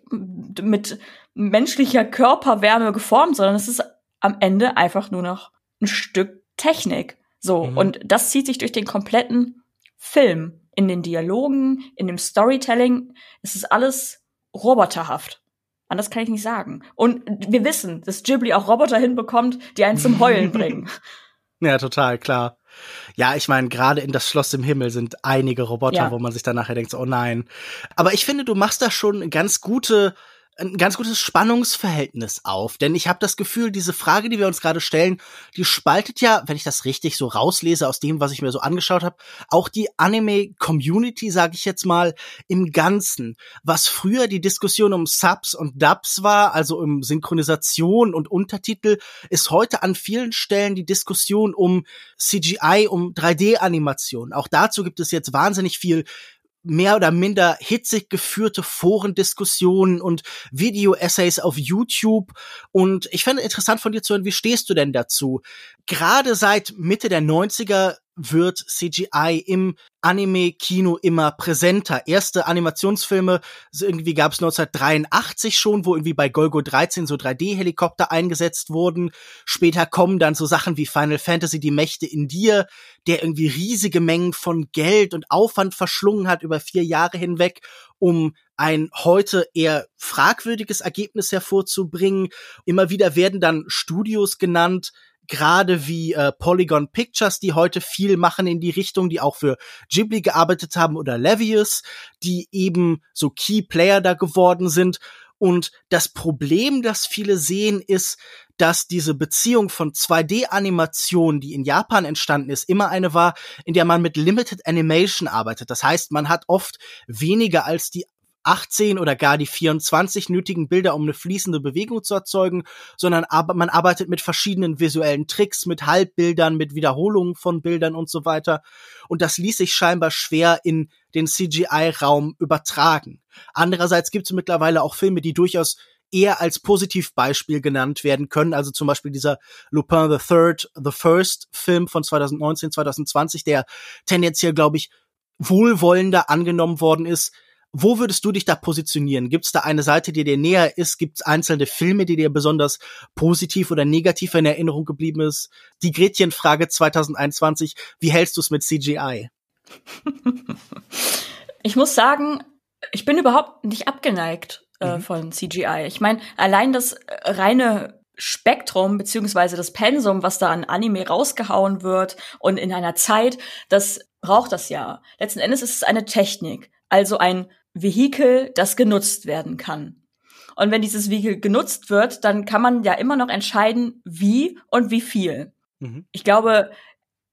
S2: mit menschlicher Körperwärme geformt, sondern es ist am Ende einfach nur noch ein Stück Technik. So. Mhm. Und das zieht sich durch den kompletten Film. In den Dialogen, in dem Storytelling. Es ist alles roboterhaft. Anders kann ich nicht sagen. Und wir wissen, dass Ghibli auch Roboter hinbekommt, die einen zum Heulen bringen.
S1: Ja, total, klar. Ja, ich meine, gerade in das Schloss im Himmel sind einige Roboter, ja. wo man sich dann nachher denkt, oh nein. Aber ich finde, du machst da schon ganz gute ein ganz gutes Spannungsverhältnis auf. Denn ich habe das Gefühl, diese Frage, die wir uns gerade stellen, die spaltet ja, wenn ich das richtig so rauslese aus dem, was ich mir so angeschaut habe, auch die Anime-Community, sage ich jetzt mal, im Ganzen. Was früher die Diskussion um Subs und Dubs war, also um Synchronisation und Untertitel, ist heute an vielen Stellen die Diskussion um CGI, um 3D-Animation. Auch dazu gibt es jetzt wahnsinnig viel mehr oder minder hitzig geführte Forendiskussionen und Video-Essays auf YouTube. Und ich fände interessant von dir zu hören, wie stehst du denn dazu? Gerade seit Mitte der 90er wird CGI im Anime-Kino immer präsenter. Erste Animationsfilme, irgendwie gab es 1983 schon, wo irgendwie bei Golgo 13 so 3D-Helikopter eingesetzt wurden. Später kommen dann so Sachen wie Final Fantasy, die Mächte in dir, der irgendwie riesige Mengen von Geld und Aufwand verschlungen hat über vier Jahre hinweg, um ein heute eher fragwürdiges Ergebnis hervorzubringen. Immer wieder werden dann Studios genannt, gerade wie äh, Polygon Pictures, die heute viel machen in die Richtung, die auch für Ghibli gearbeitet haben oder Levius, die eben so Key Player da geworden sind. Und das Problem, das viele sehen, ist, dass diese Beziehung von 2D-Animation, die in Japan entstanden ist, immer eine war, in der man mit Limited Animation arbeitet. Das heißt, man hat oft weniger als die 18 oder gar die 24 nötigen Bilder, um eine fließende Bewegung zu erzeugen, sondern man arbeitet mit verschiedenen visuellen Tricks, mit Halbbildern, mit Wiederholungen von Bildern und so weiter. Und das ließ sich scheinbar schwer in den CGI-Raum übertragen. Andererseits gibt es mittlerweile auch Filme, die durchaus eher als Positivbeispiel genannt werden können. Also zum Beispiel dieser Lupin the Third, The First Film von 2019, 2020, der tendenziell, glaube ich, wohlwollender angenommen worden ist. Wo würdest du dich da positionieren? Gibt es da eine Seite, die dir näher ist? Gibt es einzelne Filme, die dir besonders positiv oder negativ in Erinnerung geblieben ist? Die Gretchenfrage 2021, wie hältst du es mit CGI?
S2: Ich muss sagen, ich bin überhaupt nicht abgeneigt äh, mhm. von CGI. Ich meine, allein das reine Spektrum beziehungsweise das Pensum, was da an Anime rausgehauen wird und in einer Zeit, das braucht das ja. Letzten Endes ist es eine Technik, also ein Vehikel, das genutzt werden kann. Und wenn dieses Vehikel genutzt wird, dann kann man ja immer noch entscheiden, wie und wie viel. Mhm. Ich glaube,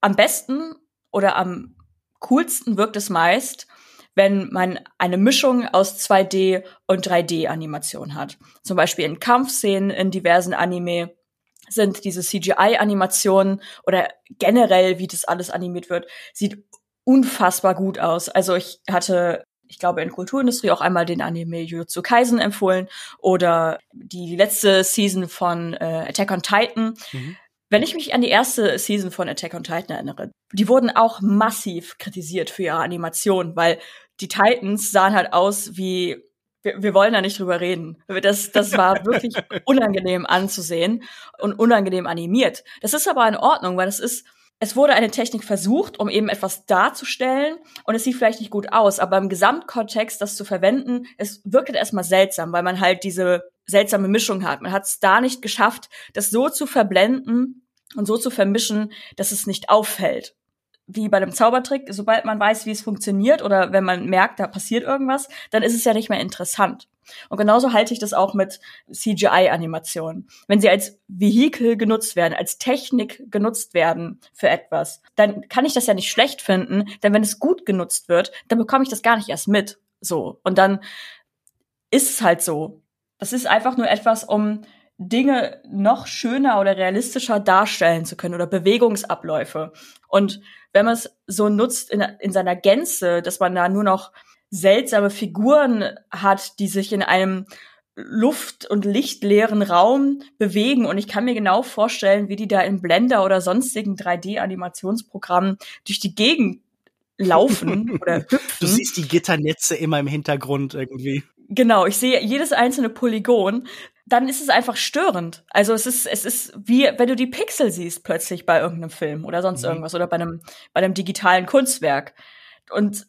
S2: am besten oder am coolsten wirkt es meist, wenn man eine Mischung aus 2D und 3D-Animation hat. Zum Beispiel in Kampfszenen in diversen Anime sind diese CGI-Animationen oder generell, wie das alles animiert wird, sieht unfassbar gut aus. Also ich hatte ich glaube, in Kulturindustrie auch einmal den Anime Jujutsu Kaisen empfohlen oder die letzte Season von äh, Attack on Titan. Mhm. Wenn ich mich an die erste Season von Attack on Titan erinnere, die wurden auch massiv kritisiert für ihre Animation, weil die Titans sahen halt aus wie wir, wir wollen da nicht drüber reden. Das, das war wirklich unangenehm anzusehen und unangenehm animiert. Das ist aber in Ordnung, weil das ist, es wurde eine Technik versucht, um eben etwas darzustellen und es sieht vielleicht nicht gut aus, aber im Gesamtkontext das zu verwenden, es wirkt erstmal seltsam, weil man halt diese seltsame Mischung hat. Man hat es da nicht geschafft, das so zu verblenden und so zu vermischen, dass es nicht auffällt wie bei einem Zaubertrick, sobald man weiß, wie es funktioniert oder wenn man merkt, da passiert irgendwas, dann ist es ja nicht mehr interessant. Und genauso halte ich das auch mit CGI-Animationen. Wenn sie als Vehikel genutzt werden, als Technik genutzt werden für etwas, dann kann ich das ja nicht schlecht finden, denn wenn es gut genutzt wird, dann bekomme ich das gar nicht erst mit. So. Und dann ist es halt so. Das ist einfach nur etwas, um Dinge noch schöner oder realistischer darstellen zu können oder Bewegungsabläufe. Und wenn man es so nutzt in, in seiner Gänze, dass man da nur noch seltsame Figuren hat, die sich in einem luft- und lichtleeren Raum bewegen. Und ich kann mir genau vorstellen, wie die da in Blender oder sonstigen 3D-Animationsprogrammen durch die Gegend laufen oder hüpfen.
S1: Du siehst die Gitternetze immer im Hintergrund irgendwie.
S2: Genau, ich sehe jedes einzelne Polygon dann ist es einfach störend. Also es ist, es ist wie, wenn du die Pixel siehst plötzlich bei irgendeinem Film oder sonst mhm. irgendwas oder bei einem, bei einem digitalen Kunstwerk. Und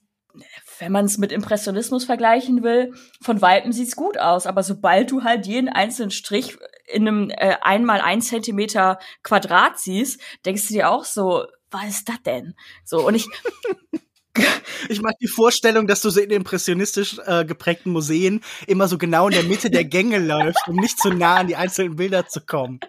S2: wenn man es mit Impressionismus vergleichen will, von Weitem sieht's gut aus, aber sobald du halt jeden einzelnen Strich in einem äh, einmal ein Zentimeter Quadrat siehst, denkst du dir auch so, was ist das denn? So und ich
S1: Ich mag die Vorstellung, dass du so in impressionistisch äh, geprägten Museen immer so genau in der Mitte der Gänge läufst, um nicht zu nah an die einzelnen Bilder zu kommen.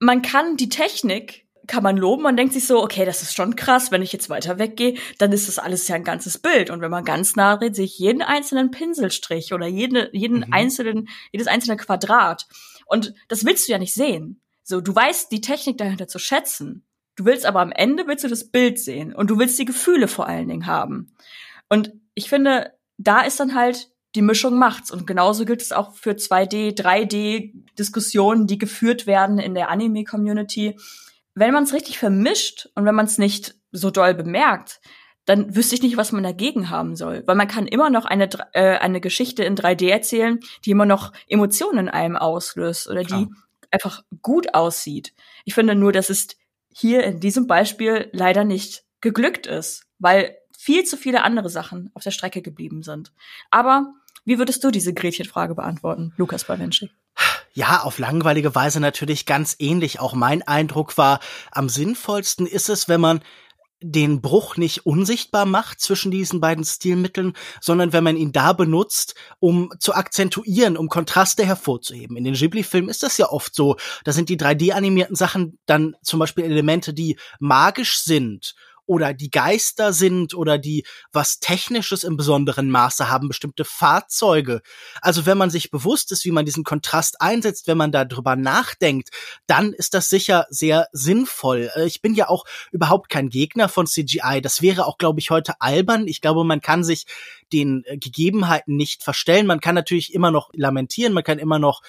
S2: man kann die Technik kann man loben, man denkt sich so, okay, das ist schon krass, wenn ich jetzt weiter weggehe, dann ist das alles ja ein ganzes Bild. Und wenn man ganz nah redet, sehe ich jeden einzelnen Pinselstrich oder jede, jeden mhm. einzelnen, jedes einzelne Quadrat. Und das willst du ja nicht sehen. So, du weißt die Technik dahinter zu schätzen. Du willst aber am Ende willst du das Bild sehen und du willst die Gefühle vor allen Dingen haben. Und ich finde, da ist dann halt die Mischung macht's. Und genauso gilt es auch für 2D, 3D Diskussionen, die geführt werden in der Anime-Community. Wenn man es richtig vermischt und wenn man es nicht so doll bemerkt, dann wüsste ich nicht, was man dagegen haben soll. Weil man kann immer noch eine, äh, eine Geschichte in 3D erzählen, die immer noch Emotionen in einem auslöst oder Klar. die einfach gut aussieht. Ich finde nur, das ist hier in diesem Beispiel leider nicht geglückt ist, weil viel zu viele andere Sachen auf der Strecke geblieben sind. Aber wie würdest du diese Gretchenfrage beantworten, Lukas Bawenschik?
S1: Ja, auf langweilige Weise natürlich ganz ähnlich. Auch mein Eindruck war, am sinnvollsten ist es, wenn man den Bruch nicht unsichtbar macht zwischen diesen beiden Stilmitteln, sondern wenn man ihn da benutzt, um zu akzentuieren, um Kontraste hervorzuheben. In den Ghibli-Filmen ist das ja oft so. Da sind die 3D-animierten Sachen dann zum Beispiel Elemente, die magisch sind oder die Geister sind oder die was Technisches im besonderen Maße haben, bestimmte Fahrzeuge. Also wenn man sich bewusst ist, wie man diesen Kontrast einsetzt, wenn man darüber nachdenkt, dann ist das sicher sehr sinnvoll. Äh, ich bin ja auch überhaupt kein Gegner von CGI. Das wäre auch, glaube ich, heute albern. Ich glaube, man kann sich den äh, Gegebenheiten nicht verstellen. Man kann natürlich immer noch lamentieren, man kann immer noch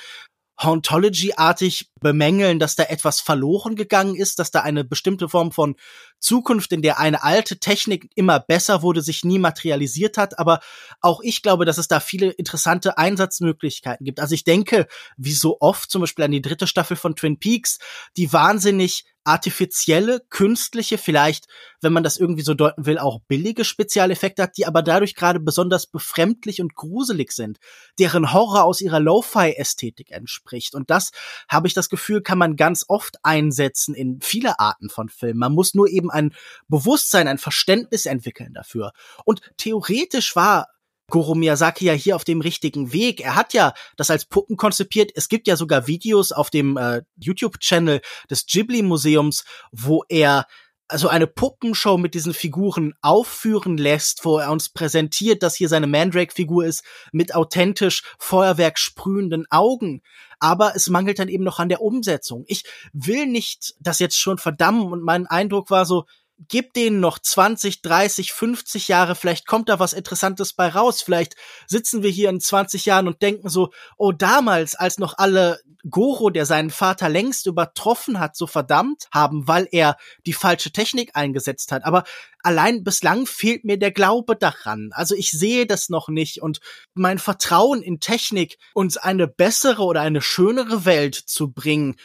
S1: Hauntology-artig bemängeln, dass da etwas verloren gegangen ist, dass da eine bestimmte Form von Zukunft, in der eine alte Technik immer besser wurde, sich nie materialisiert hat. Aber auch ich glaube, dass es da viele interessante Einsatzmöglichkeiten gibt. Also ich denke, wie so oft zum Beispiel an die dritte Staffel von Twin Peaks, die wahnsinnig artifizielle, künstliche, vielleicht, wenn man das irgendwie so deuten will, auch billige Spezialeffekte hat, die aber dadurch gerade besonders befremdlich und gruselig sind, deren Horror aus ihrer Lo-Fi-Ästhetik entspricht. Und das, habe ich das Gefühl, kann man ganz oft einsetzen in viele Arten von Filmen. Man muss nur eben ein Bewusstsein, ein Verständnis entwickeln dafür. Und theoretisch war Goro Miyazaki ja hier auf dem richtigen Weg. Er hat ja das als Puppen konzipiert. Es gibt ja sogar Videos auf dem äh, YouTube-Channel des Ghibli-Museums, wo er also eine Puppenshow mit diesen Figuren aufführen lässt, wo er uns präsentiert, dass hier seine Mandrake-Figur ist mit authentisch Feuerwerk sprühenden Augen. Aber es mangelt dann eben noch an der Umsetzung. Ich will nicht das jetzt schon verdammen und mein Eindruck war so, gib denen noch 20, 30, 50 Jahre, vielleicht kommt da was Interessantes bei raus. Vielleicht sitzen wir hier in 20 Jahren und denken so, oh, damals, als noch alle Goro, der seinen Vater längst übertroffen hat, so verdammt haben, weil er die falsche Technik eingesetzt hat. Aber allein bislang fehlt mir der Glaube daran. Also ich sehe das noch nicht und mein Vertrauen in Technik, uns eine bessere oder eine schönere Welt zu bringen,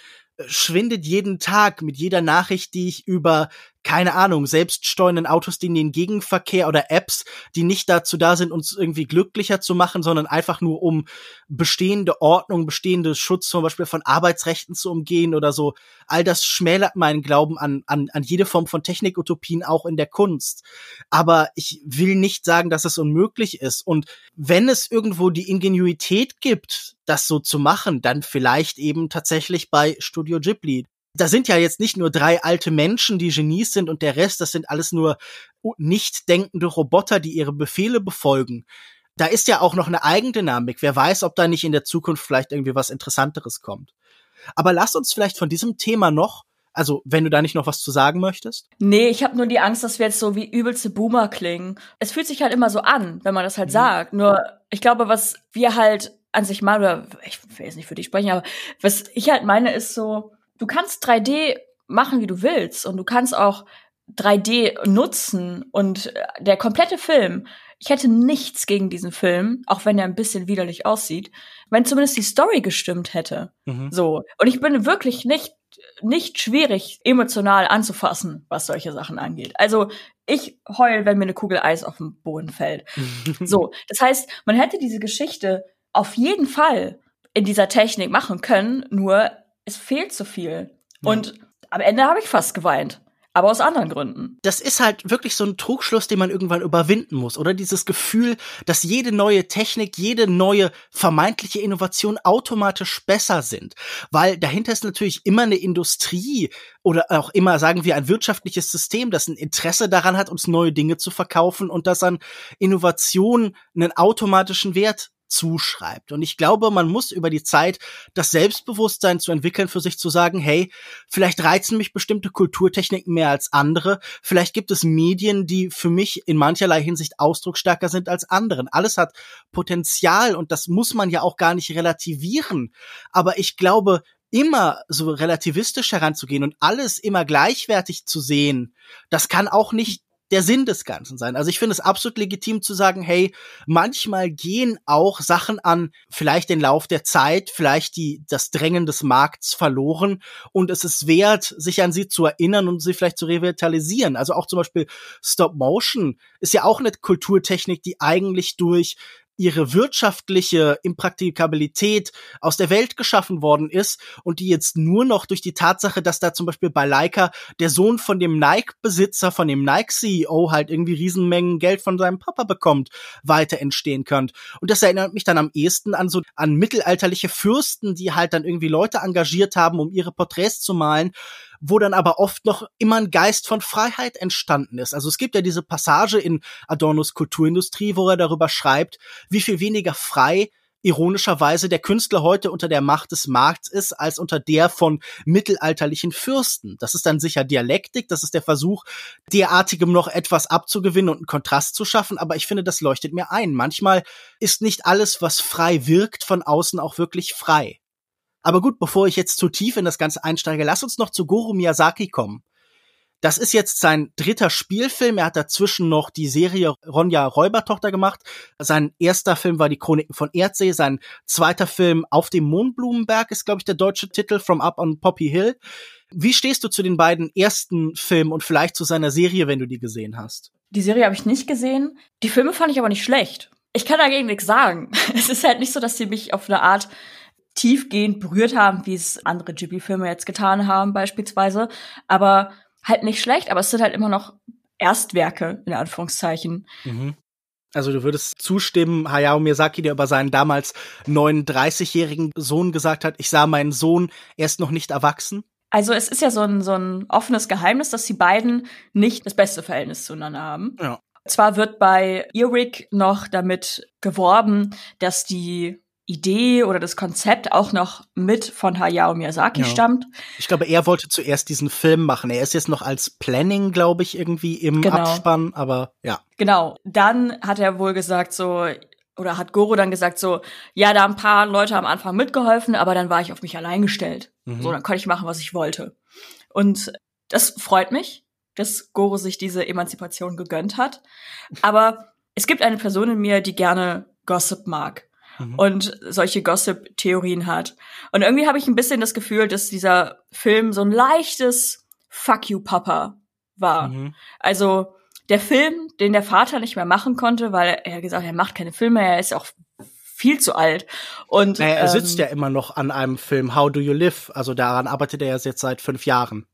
S1: schwindet jeden Tag mit jeder Nachricht, die ich über keine Ahnung, selbststeuernden Autos, die in den Gegenverkehr oder Apps, die nicht dazu da sind, uns irgendwie glücklicher zu machen, sondern einfach nur um bestehende Ordnung, bestehende Schutz zum Beispiel von Arbeitsrechten zu umgehen oder so. All das schmälert meinen Glauben an, an, an jede Form von Technikutopien auch in der Kunst. Aber ich will nicht sagen, dass es unmöglich ist. Und wenn es irgendwo die Ingenuität gibt, das so zu machen, dann vielleicht eben tatsächlich bei Studio Ghibli da sind ja jetzt nicht nur drei alte Menschen, die Genies sind und der Rest, das sind alles nur nicht denkende Roboter, die ihre Befehle befolgen. Da ist ja auch noch eine Eigendynamik. Wer weiß, ob da nicht in der Zukunft vielleicht irgendwie was Interessanteres kommt. Aber lass uns vielleicht von diesem Thema noch also, wenn du da nicht noch was zu sagen möchtest?
S2: Nee, ich habe nur die Angst, dass wir jetzt so wie übelste Boomer klingen. Es fühlt sich halt immer so an, wenn man das halt mhm. sagt. Nur, ich glaube, was wir halt an sich mal, oder ich will jetzt nicht für dich sprechen, aber was ich halt meine, ist so, du kannst 3D machen, wie du willst und du kannst auch 3D nutzen und äh, der komplette Film, ich hätte nichts gegen diesen Film, auch wenn er ein bisschen widerlich aussieht, wenn zumindest die Story gestimmt hätte. Mhm. So. Und ich bin wirklich nicht, nicht schwierig emotional anzufassen, was solche Sachen angeht. Also, ich heul, wenn mir eine Kugel Eis auf den Boden fällt. so. Das heißt, man hätte diese Geschichte auf jeden Fall in dieser Technik machen können, nur es fehlt zu viel. Ja. Und am Ende habe ich fast geweint. Aber aus anderen Gründen.
S1: Das ist halt wirklich so ein Trugschluss, den man irgendwann überwinden muss, oder? Dieses Gefühl, dass jede neue Technik, jede neue vermeintliche Innovation automatisch besser sind. Weil dahinter ist natürlich immer eine Industrie oder auch immer, sagen wir, ein wirtschaftliches System, das ein Interesse daran hat, uns neue Dinge zu verkaufen und das an Innovation einen automatischen Wert zuschreibt. Und ich glaube, man muss über die Zeit das Selbstbewusstsein zu entwickeln, für sich zu sagen, hey, vielleicht reizen mich bestimmte Kulturtechniken mehr als andere. Vielleicht gibt es Medien, die für mich in mancherlei Hinsicht ausdrucksstärker sind als anderen. Alles hat Potenzial und das muss man ja auch gar nicht relativieren. Aber ich glaube, immer so relativistisch heranzugehen und alles immer gleichwertig zu sehen, das kann auch nicht der Sinn des Ganzen sein. Also ich finde es absolut legitim zu sagen, hey, manchmal gehen auch Sachen an vielleicht den Lauf der Zeit, vielleicht die, das Drängen des Markts verloren und es ist wert, sich an sie zu erinnern und sie vielleicht zu revitalisieren. Also auch zum Beispiel Stop Motion ist ja auch eine Kulturtechnik, die eigentlich durch ihre wirtschaftliche Impraktikabilität aus der Welt geschaffen worden ist und die jetzt nur noch durch die Tatsache, dass da zum Beispiel bei Leica der Sohn von dem Nike-Besitzer, von dem Nike-CEO halt irgendwie Riesenmengen Geld von seinem Papa bekommt, weiter entstehen könnt. Und das erinnert mich dann am ehesten an so an mittelalterliche Fürsten, die halt dann irgendwie Leute engagiert haben, um ihre Porträts zu malen wo dann aber oft noch immer ein Geist von Freiheit entstanden ist. Also es gibt ja diese Passage in Adornos Kulturindustrie, wo er darüber schreibt, wie viel weniger frei ironischerweise der Künstler heute unter der Macht des Markts ist, als unter der von mittelalterlichen Fürsten. Das ist dann sicher Dialektik, das ist der Versuch, derartigem noch etwas abzugewinnen und einen Kontrast zu schaffen, aber ich finde, das leuchtet mir ein. Manchmal ist nicht alles, was frei wirkt, von außen auch wirklich frei. Aber gut, bevor ich jetzt zu tief in das Ganze einsteige, lass uns noch zu Goro Miyazaki kommen. Das ist jetzt sein dritter Spielfilm. Er hat dazwischen noch die Serie Ronja Räubertochter gemacht. Sein erster Film war die Chroniken von Erdsee. Sein zweiter Film Auf dem Mondblumenberg ist, glaube ich, der deutsche Titel From Up on Poppy Hill. Wie stehst du zu den beiden ersten Filmen und vielleicht zu seiner Serie, wenn du die gesehen hast?
S2: Die Serie habe ich nicht gesehen. Die Filme fand ich aber nicht schlecht. Ich kann dagegen nichts sagen. Es ist halt nicht so, dass sie mich auf eine Art tiefgehend berührt haben, wie es andere Ghibli-Filme jetzt getan haben, beispielsweise. Aber halt nicht schlecht, aber es sind halt immer noch Erstwerke, in Anführungszeichen.
S1: Mhm. Also du würdest zustimmen, Hayao Miyazaki, der über seinen damals 39-jährigen Sohn gesagt hat, ich sah meinen Sohn erst noch nicht erwachsen?
S2: Also es ist ja so ein, so ein offenes Geheimnis, dass die beiden nicht das beste Verhältnis zueinander haben. Ja. Zwar wird bei Earwig noch damit geworben, dass die Idee oder das Konzept auch noch mit von Hayao Miyazaki ja. stammt.
S1: Ich glaube, er wollte zuerst diesen Film machen. Er ist jetzt noch als Planning, glaube ich, irgendwie im genau. Abspann, aber ja.
S2: Genau. Dann hat er wohl gesagt so, oder hat Goro dann gesagt so, ja, da ein paar Leute am Anfang mitgeholfen, aber dann war ich auf mich allein gestellt. Mhm. So, dann konnte ich machen, was ich wollte. Und das freut mich, dass Goro sich diese Emanzipation gegönnt hat. Aber es gibt eine Person in mir, die gerne Gossip mag mhm. und solche Gossip-Theorien hat. Und irgendwie habe ich ein bisschen das Gefühl, dass dieser Film so ein leichtes Fuck you, Papa war. Mhm. Also der Film, den der Vater nicht mehr machen konnte, weil er gesagt hat, er macht keine Filme, er ist auch viel zu alt. Und
S1: naja, er sitzt ähm, ja immer noch an einem Film How Do You Live? Also daran arbeitet er ja jetzt seit fünf Jahren.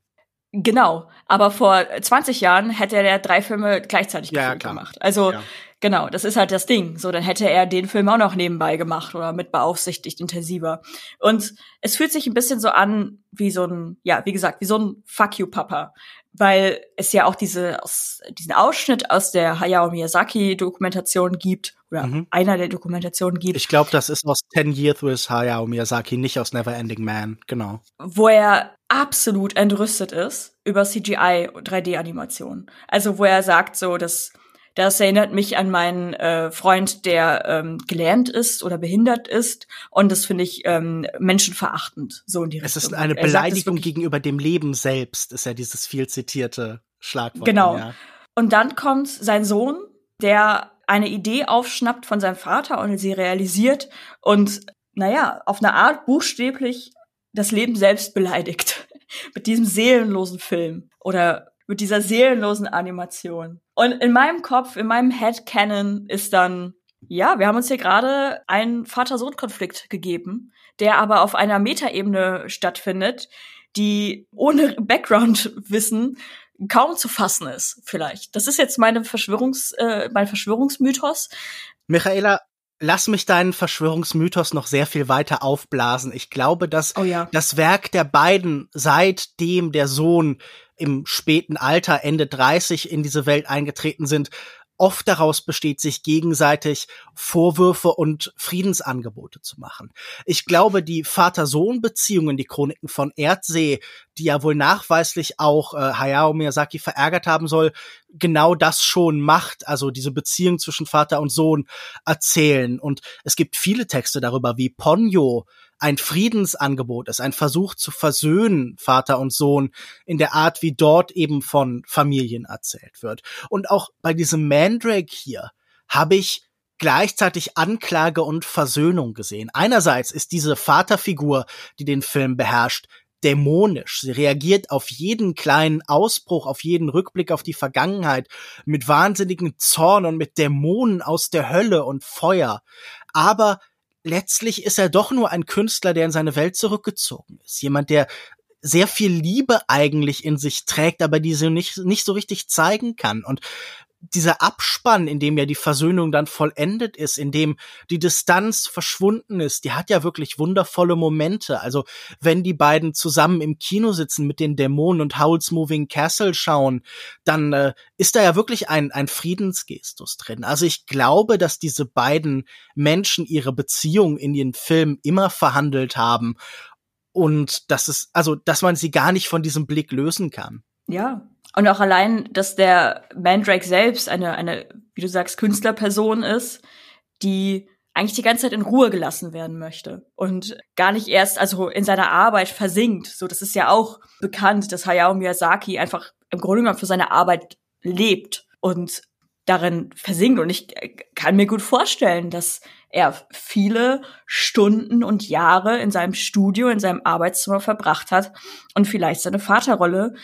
S2: Genau, aber vor 20 Jahren hätte er drei Filme gleichzeitig ja, gemacht. Also ja. Genau, das ist halt das Ding. So, dann hätte er den Film auch noch nebenbei gemacht oder mit beaufsichtigt intensiver. Und es fühlt sich ein bisschen so an wie so ein, ja, wie gesagt, wie so ein Fuck you Papa. Weil es ja auch diese, aus, diesen Ausschnitt aus der Hayao Miyazaki Dokumentation gibt oder mhm. einer der Dokumentationen gibt.
S1: Ich glaube, das ist aus Ten Years with Hayao Miyazaki, nicht aus Never Ending Man, genau.
S2: Wo er absolut entrüstet ist über CGI 3D-Animation. Also wo er sagt so, dass das erinnert mich an meinen äh, Freund, der ähm, gelähmt ist oder behindert ist. Und das finde ich ähm, menschenverachtend, so in die
S1: Richtung. Es ist eine Beleidigung gegenüber dem Leben selbst, ist ja dieses viel zitierte Schlagwort.
S2: Genau.
S1: Ja.
S2: Und dann kommt sein Sohn, der eine Idee aufschnappt von seinem Vater und sie realisiert und, naja, auf eine Art buchstäblich das Leben selbst beleidigt. Mit diesem seelenlosen Film. Oder mit dieser seelenlosen Animation. Und in meinem Kopf, in meinem Headcanon ist dann, ja, wir haben uns hier gerade einen Vater-Sohn-Konflikt gegeben, der aber auf einer Metaebene stattfindet, die ohne Background-Wissen kaum zu fassen ist, vielleicht. Das ist jetzt meine Verschwörungs, äh, mein Verschwörungsmythos.
S1: Michaela, lass mich deinen Verschwörungsmythos noch sehr viel weiter aufblasen. Ich glaube, dass oh ja. das Werk der beiden, seitdem der Sohn im späten Alter, Ende 30 in diese Welt eingetreten sind, oft daraus besteht, sich gegenseitig Vorwürfe und Friedensangebote zu machen. Ich glaube, die Vater-Sohn-Beziehungen, die Chroniken von Erdsee, die ja wohl nachweislich auch äh, Hayao Miyazaki verärgert haben soll, genau das schon macht, also diese Beziehung zwischen Vater und Sohn erzählen. Und es gibt viele Texte darüber, wie Ponyo ein Friedensangebot ist, ein Versuch zu versöhnen, Vater und Sohn, in der Art, wie dort eben von Familien erzählt wird. Und auch bei diesem Mandrake hier habe ich gleichzeitig Anklage und Versöhnung gesehen. Einerseits ist diese Vaterfigur, die den Film beherrscht, dämonisch. Sie reagiert auf jeden kleinen Ausbruch, auf jeden Rückblick auf die Vergangenheit mit wahnsinnigen Zorn und mit Dämonen aus der Hölle und Feuer. Aber letztlich ist er doch nur ein Künstler, der in seine Welt zurückgezogen ist. Jemand, der sehr viel Liebe eigentlich in sich trägt, aber diese nicht, nicht so richtig zeigen kann. Und dieser Abspann, in dem ja die Versöhnung dann vollendet ist, in dem die Distanz verschwunden ist, die hat ja wirklich wundervolle Momente. Also wenn die beiden zusammen im Kino sitzen mit den Dämonen und Howl's Moving Castle schauen, dann äh, ist da ja wirklich ein, ein Friedensgestus drin. Also ich glaube, dass diese beiden Menschen ihre Beziehung in den Film immer verhandelt haben und dass es, also dass man sie gar nicht von diesem Blick lösen kann.
S2: Ja, und auch allein, dass der Mandrake selbst eine, eine, wie du sagst, Künstlerperson ist, die eigentlich die ganze Zeit in Ruhe gelassen werden möchte und gar nicht erst also in seiner Arbeit versinkt. So, das ist ja auch bekannt, dass Hayao Miyazaki einfach im Grunde genommen für seine Arbeit lebt und darin versinkt. Und ich kann mir gut vorstellen, dass er viele Stunden und Jahre in seinem Studio, in seinem Arbeitszimmer verbracht hat und vielleicht seine Vaterrolle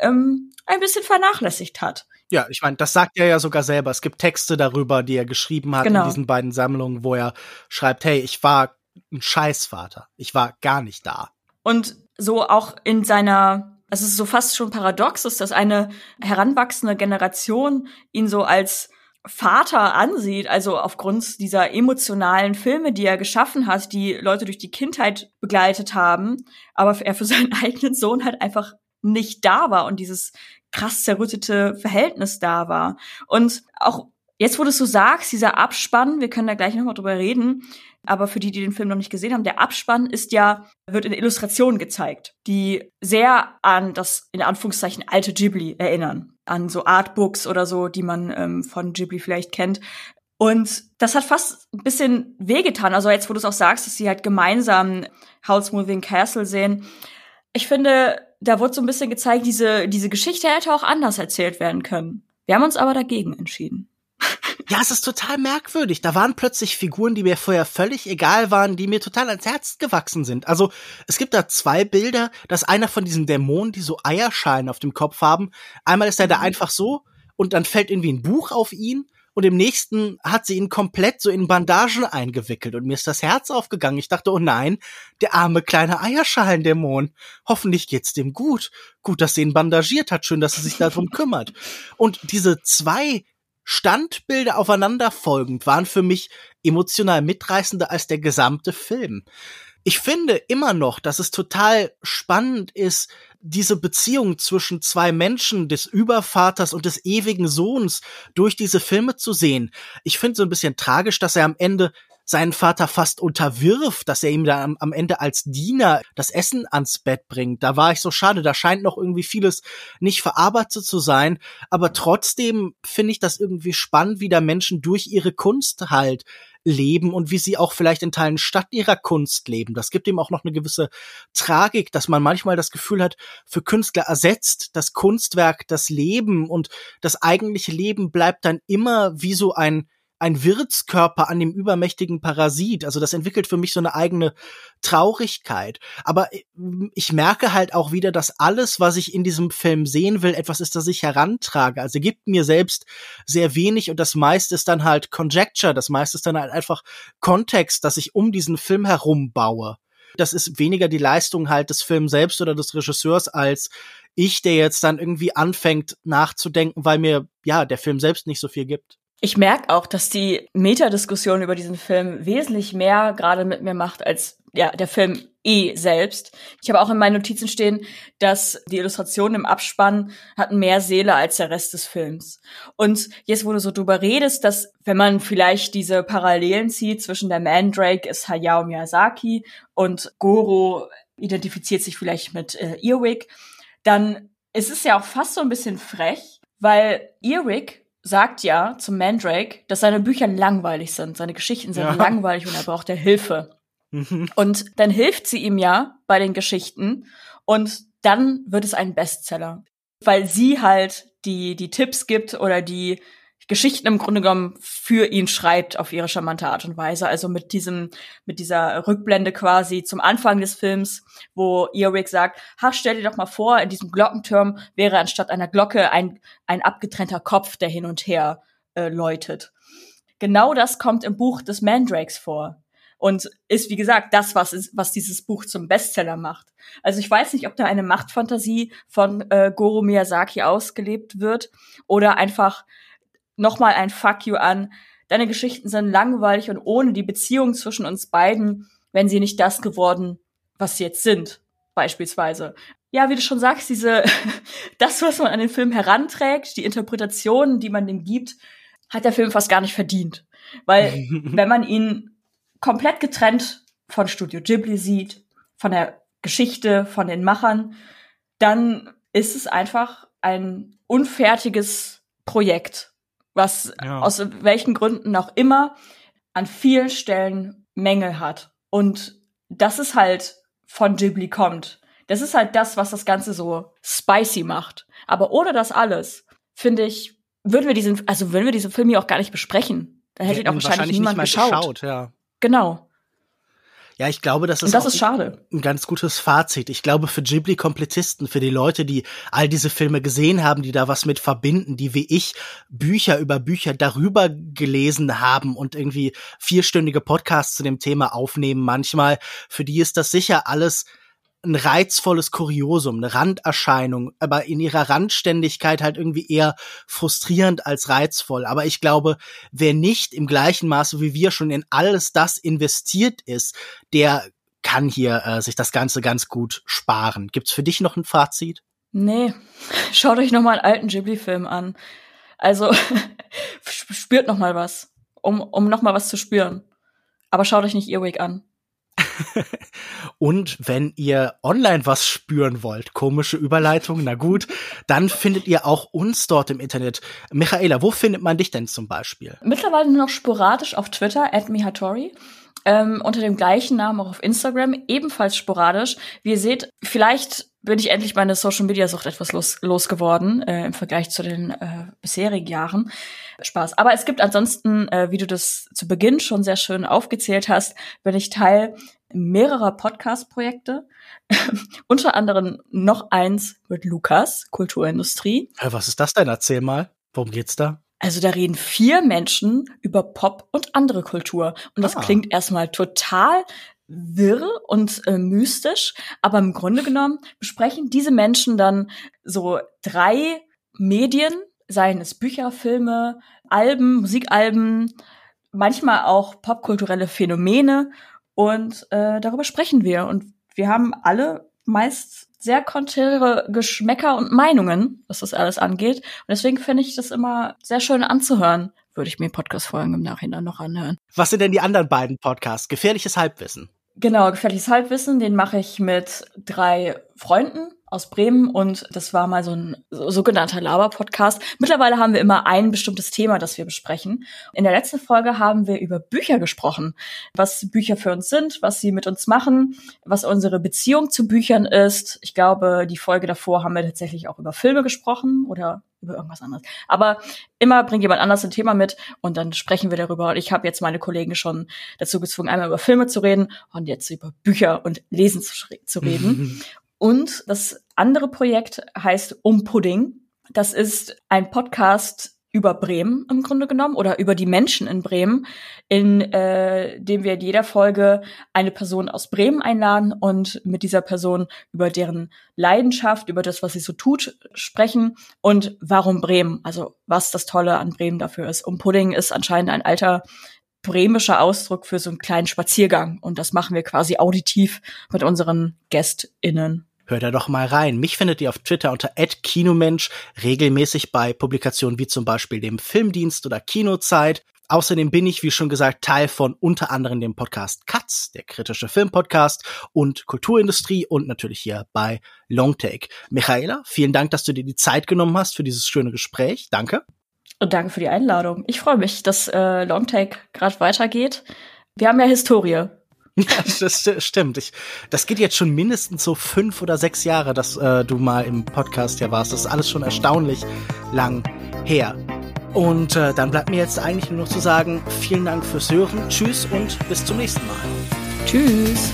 S2: ähm, ein bisschen vernachlässigt hat.
S1: Ja, ich meine, das sagt er ja sogar selber. Es gibt Texte darüber, die er geschrieben hat genau. in diesen beiden Sammlungen, wo er schreibt, hey, ich war ein Scheißvater. Ich war gar nicht da.
S2: Und so auch in seiner, es ist so fast schon paradox ist, dass eine heranwachsende Generation ihn so als Vater ansieht, also aufgrund dieser emotionalen Filme, die er geschaffen hat, die Leute durch die Kindheit begleitet haben, aber er für seinen eigenen Sohn halt einfach nicht da war und dieses krass zerrüttete Verhältnis da war. Und auch jetzt, wo du es so sagst, dieser Abspann, wir können da gleich nochmal drüber reden, aber für die, die den Film noch nicht gesehen haben, der Abspann ist ja, wird in Illustrationen gezeigt, die sehr an das, in Anführungszeichen, alte Ghibli erinnern. An so Artbooks oder so, die man ähm, von Ghibli vielleicht kennt. Und das hat fast ein bisschen wehgetan. Also jetzt, wo du es auch sagst, dass sie halt gemeinsam House Moving Castle sehen. Ich finde, da wurde so ein bisschen gezeigt, diese, diese Geschichte hätte auch anders erzählt werden können. Wir haben uns aber dagegen entschieden.
S1: Ja, es ist total merkwürdig. Da waren plötzlich Figuren, die mir vorher völlig egal waren, die mir total ans Herz gewachsen sind. Also, es gibt da zwei Bilder, dass einer von diesen Dämonen, die so Eierschalen auf dem Kopf haben, einmal ist er da mhm. einfach so und dann fällt irgendwie ein Buch auf ihn und im nächsten hat sie ihn komplett so in Bandagen eingewickelt und mir ist das Herz aufgegangen. Ich dachte, oh nein, der arme kleine Eierschalendämon. Hoffentlich geht's dem gut. Gut, dass sie ihn bandagiert hat. Schön, dass sie sich darum kümmert. Und diese zwei Standbilder aufeinander folgend waren für mich emotional mitreißender als der gesamte Film. Ich finde immer noch, dass es total spannend ist, diese Beziehung zwischen zwei Menschen, des Übervaters und des ewigen Sohns, durch diese Filme zu sehen. Ich finde so ein bisschen tragisch, dass er am Ende seinen Vater fast unterwirft, dass er ihm da am, am, Ende als Diener das Essen ans Bett bringt. Da war ich so schade, da scheint noch irgendwie vieles nicht verarbeitet zu sein, aber trotzdem finde ich das irgendwie spannend, wie da Menschen durch ihre Kunst halt leben und wie sie auch vielleicht in Teilen statt ihrer Kunst leben. Das gibt ihm auch noch eine gewisse Tragik, dass man manchmal das Gefühl hat, für Künstler ersetzt das Kunstwerk das Leben und das eigentliche Leben bleibt dann immer wie so ein ein Wirtskörper an dem übermächtigen Parasit. Also das entwickelt für mich so eine eigene Traurigkeit. Aber äh, ich merke halt auch wieder, dass alles, was ich in diesem Film sehen will, etwas ist, das ich herantrage. Also gibt mir selbst sehr wenig und das meiste ist dann halt Conjecture, das meiste ist dann halt einfach Kontext, dass ich um diesen Film herum baue. Das ist weniger die Leistung halt des Films selbst oder des Regisseurs als ich, der jetzt dann irgendwie anfängt nachzudenken, weil mir ja der Film selbst nicht so viel gibt.
S2: Ich merke auch, dass die Metadiskussion über diesen Film wesentlich mehr gerade mit mir macht als ja, der Film eh selbst. Ich habe auch in meinen Notizen stehen, dass die Illustrationen im Abspann hatten mehr Seele als der Rest des Films. Und jetzt, wo du so drüber redest, dass wenn man vielleicht diese Parallelen zieht zwischen der Mandrake ist Hayao Miyazaki und Goro identifiziert sich vielleicht mit äh, Earwig, dann ist es ja auch fast so ein bisschen frech, weil Earwig sagt ja zum Mandrake, dass seine Bücher langweilig sind, seine Geschichten sind ja. langweilig und er braucht ja Hilfe. Mhm. Und dann hilft sie ihm ja bei den Geschichten und dann wird es ein Bestseller, weil sie halt die die Tipps gibt oder die Geschichten im Grunde genommen für ihn schreibt auf ihre charmante Art und Weise. Also mit diesem, mit dieser Rückblende quasi zum Anfang des Films, wo Earwig sagt, ach, stell dir doch mal vor, in diesem Glockenturm wäre anstatt einer Glocke ein, ein abgetrennter Kopf, der hin und her äh, läutet. Genau das kommt im Buch des Mandrakes vor. Und ist, wie gesagt, das, was, ist, was dieses Buch zum Bestseller macht. Also ich weiß nicht, ob da eine Machtfantasie von äh, Goro Miyazaki ausgelebt wird oder einfach nochmal ein Fuck you an. Deine Geschichten sind langweilig und ohne die Beziehung zwischen uns beiden wenn sie nicht das geworden, was sie jetzt sind, beispielsweise. Ja, wie du schon sagst, diese, das, was man an den Film heranträgt, die Interpretationen, die man dem gibt, hat der Film fast gar nicht verdient. Weil, wenn man ihn komplett getrennt von Studio Ghibli sieht, von der Geschichte, von den Machern, dann ist es einfach ein unfertiges Projekt, was ja. aus welchen Gründen auch immer an vielen Stellen Mängel hat. Und das ist halt von Ghibli kommt. Das ist halt das, was das Ganze so spicy macht. Aber ohne das alles, finde ich, würden wir diesen, also würden wir diesen Film hier auch gar nicht besprechen. Da hätte ihn auch wahrscheinlich, wahrscheinlich niemand geschaut. geschaut ja. Genau.
S1: Ja, ich glaube, das ist,
S2: das ist schade.
S1: ein ganz gutes Fazit. Ich glaube, für Ghibli-Komplettisten, für die Leute, die all diese Filme gesehen haben, die da was mit verbinden, die wie ich Bücher über Bücher darüber gelesen haben und irgendwie vierstündige Podcasts zu dem Thema aufnehmen manchmal, für die ist das sicher alles ein reizvolles Kuriosum, eine Randerscheinung, aber in ihrer Randständigkeit halt irgendwie eher frustrierend als reizvoll. Aber ich glaube, wer nicht im gleichen Maße wie wir schon in alles das investiert ist, der kann hier äh, sich das Ganze ganz gut sparen. Gibt's für dich noch ein Fazit?
S2: Nee, schaut euch noch mal einen alten Ghibli-Film an. Also spürt noch mal was, um, um noch mal was zu spüren. Aber schaut euch nicht Earwig an.
S1: Und wenn ihr online was spüren wollt, komische Überleitung, na gut, dann findet ihr auch uns dort im Internet. Michaela, wo findet man dich denn zum Beispiel?
S2: Mittlerweile nur noch sporadisch auf Twitter, at Mihatori. Ähm, unter dem gleichen Namen auch auf Instagram, ebenfalls sporadisch. Wie ihr seht, vielleicht bin ich endlich meine Social Media Sucht etwas los, losgeworden äh, im Vergleich zu den äh, bisherigen Jahren. Spaß. Aber es gibt ansonsten, äh, wie du das zu Beginn schon sehr schön aufgezählt hast, bin ich Teil mehrerer Podcast-Projekte. Unter anderem noch eins mit Lukas, Kulturindustrie.
S1: Was ist das denn? Erzähl mal. Worum geht's da?
S2: Also da reden vier Menschen über Pop und andere Kultur. Und das ah. klingt erstmal total wirr und äh, mystisch, aber im Grunde genommen besprechen diese Menschen dann so drei Medien, seien es Bücher, Filme, Alben, Musikalben, manchmal auch popkulturelle Phänomene und äh, darüber sprechen wir. Und wir haben alle meist sehr konträre Geschmäcker und Meinungen, was das alles angeht. Und deswegen finde ich das immer sehr schön anzuhören. Würde ich mir Podcast-Folgen im Nachhinein noch anhören.
S1: Was sind denn die anderen beiden Podcasts? Gefährliches Halbwissen.
S2: Genau, gefährliches Halbwissen, den mache ich mit drei Freunden aus Bremen und das war mal so ein sogenannter Laber-Podcast. Mittlerweile haben wir immer ein bestimmtes Thema, das wir besprechen. In der letzten Folge haben wir über Bücher gesprochen, was Bücher für uns sind, was sie mit uns machen, was unsere Beziehung zu Büchern ist. Ich glaube, die Folge davor haben wir tatsächlich auch über Filme gesprochen oder über irgendwas anderes. Aber immer bringt jemand anders ein Thema mit und dann sprechen wir darüber. Und ich habe jetzt meine Kollegen schon dazu gezwungen, einmal über Filme zu reden und jetzt über Bücher und Lesen zu, zu reden. Und das andere Projekt heißt Um Pudding. Das ist ein Podcast über Bremen im Grunde genommen oder über die Menschen in Bremen, in äh, dem wir in jeder Folge eine Person aus Bremen einladen und mit dieser Person über deren Leidenschaft, über das, was sie so tut, sprechen und warum Bremen, also was das Tolle an Bremen dafür ist. Um Pudding ist anscheinend ein alter bremischer Ausdruck für so einen kleinen Spaziergang und das machen wir quasi auditiv mit unseren GästInnen.
S1: Hört da doch mal rein. Mich findet ihr auf Twitter unter @kinomensch regelmäßig bei Publikationen wie zum Beispiel dem Filmdienst oder Kinozeit. Außerdem bin ich, wie schon gesagt, Teil von unter anderem dem Podcast Katz, der kritische Filmpodcast und Kulturindustrie und natürlich hier bei Longtake. Michaela, vielen Dank, dass du dir die Zeit genommen hast für dieses schöne Gespräch. Danke.
S2: Und danke für die Einladung. Ich freue mich, dass äh, Longtake gerade weitergeht. Wir haben ja Historie.
S1: Ja, das stimmt. Ich, das geht jetzt schon mindestens so fünf oder sechs Jahre, dass äh, du mal im Podcast ja warst. Das ist alles schon erstaunlich lang her. Und äh, dann bleibt mir jetzt eigentlich nur noch zu sagen, vielen Dank fürs Hören, tschüss und bis zum nächsten Mal.
S2: Tschüss.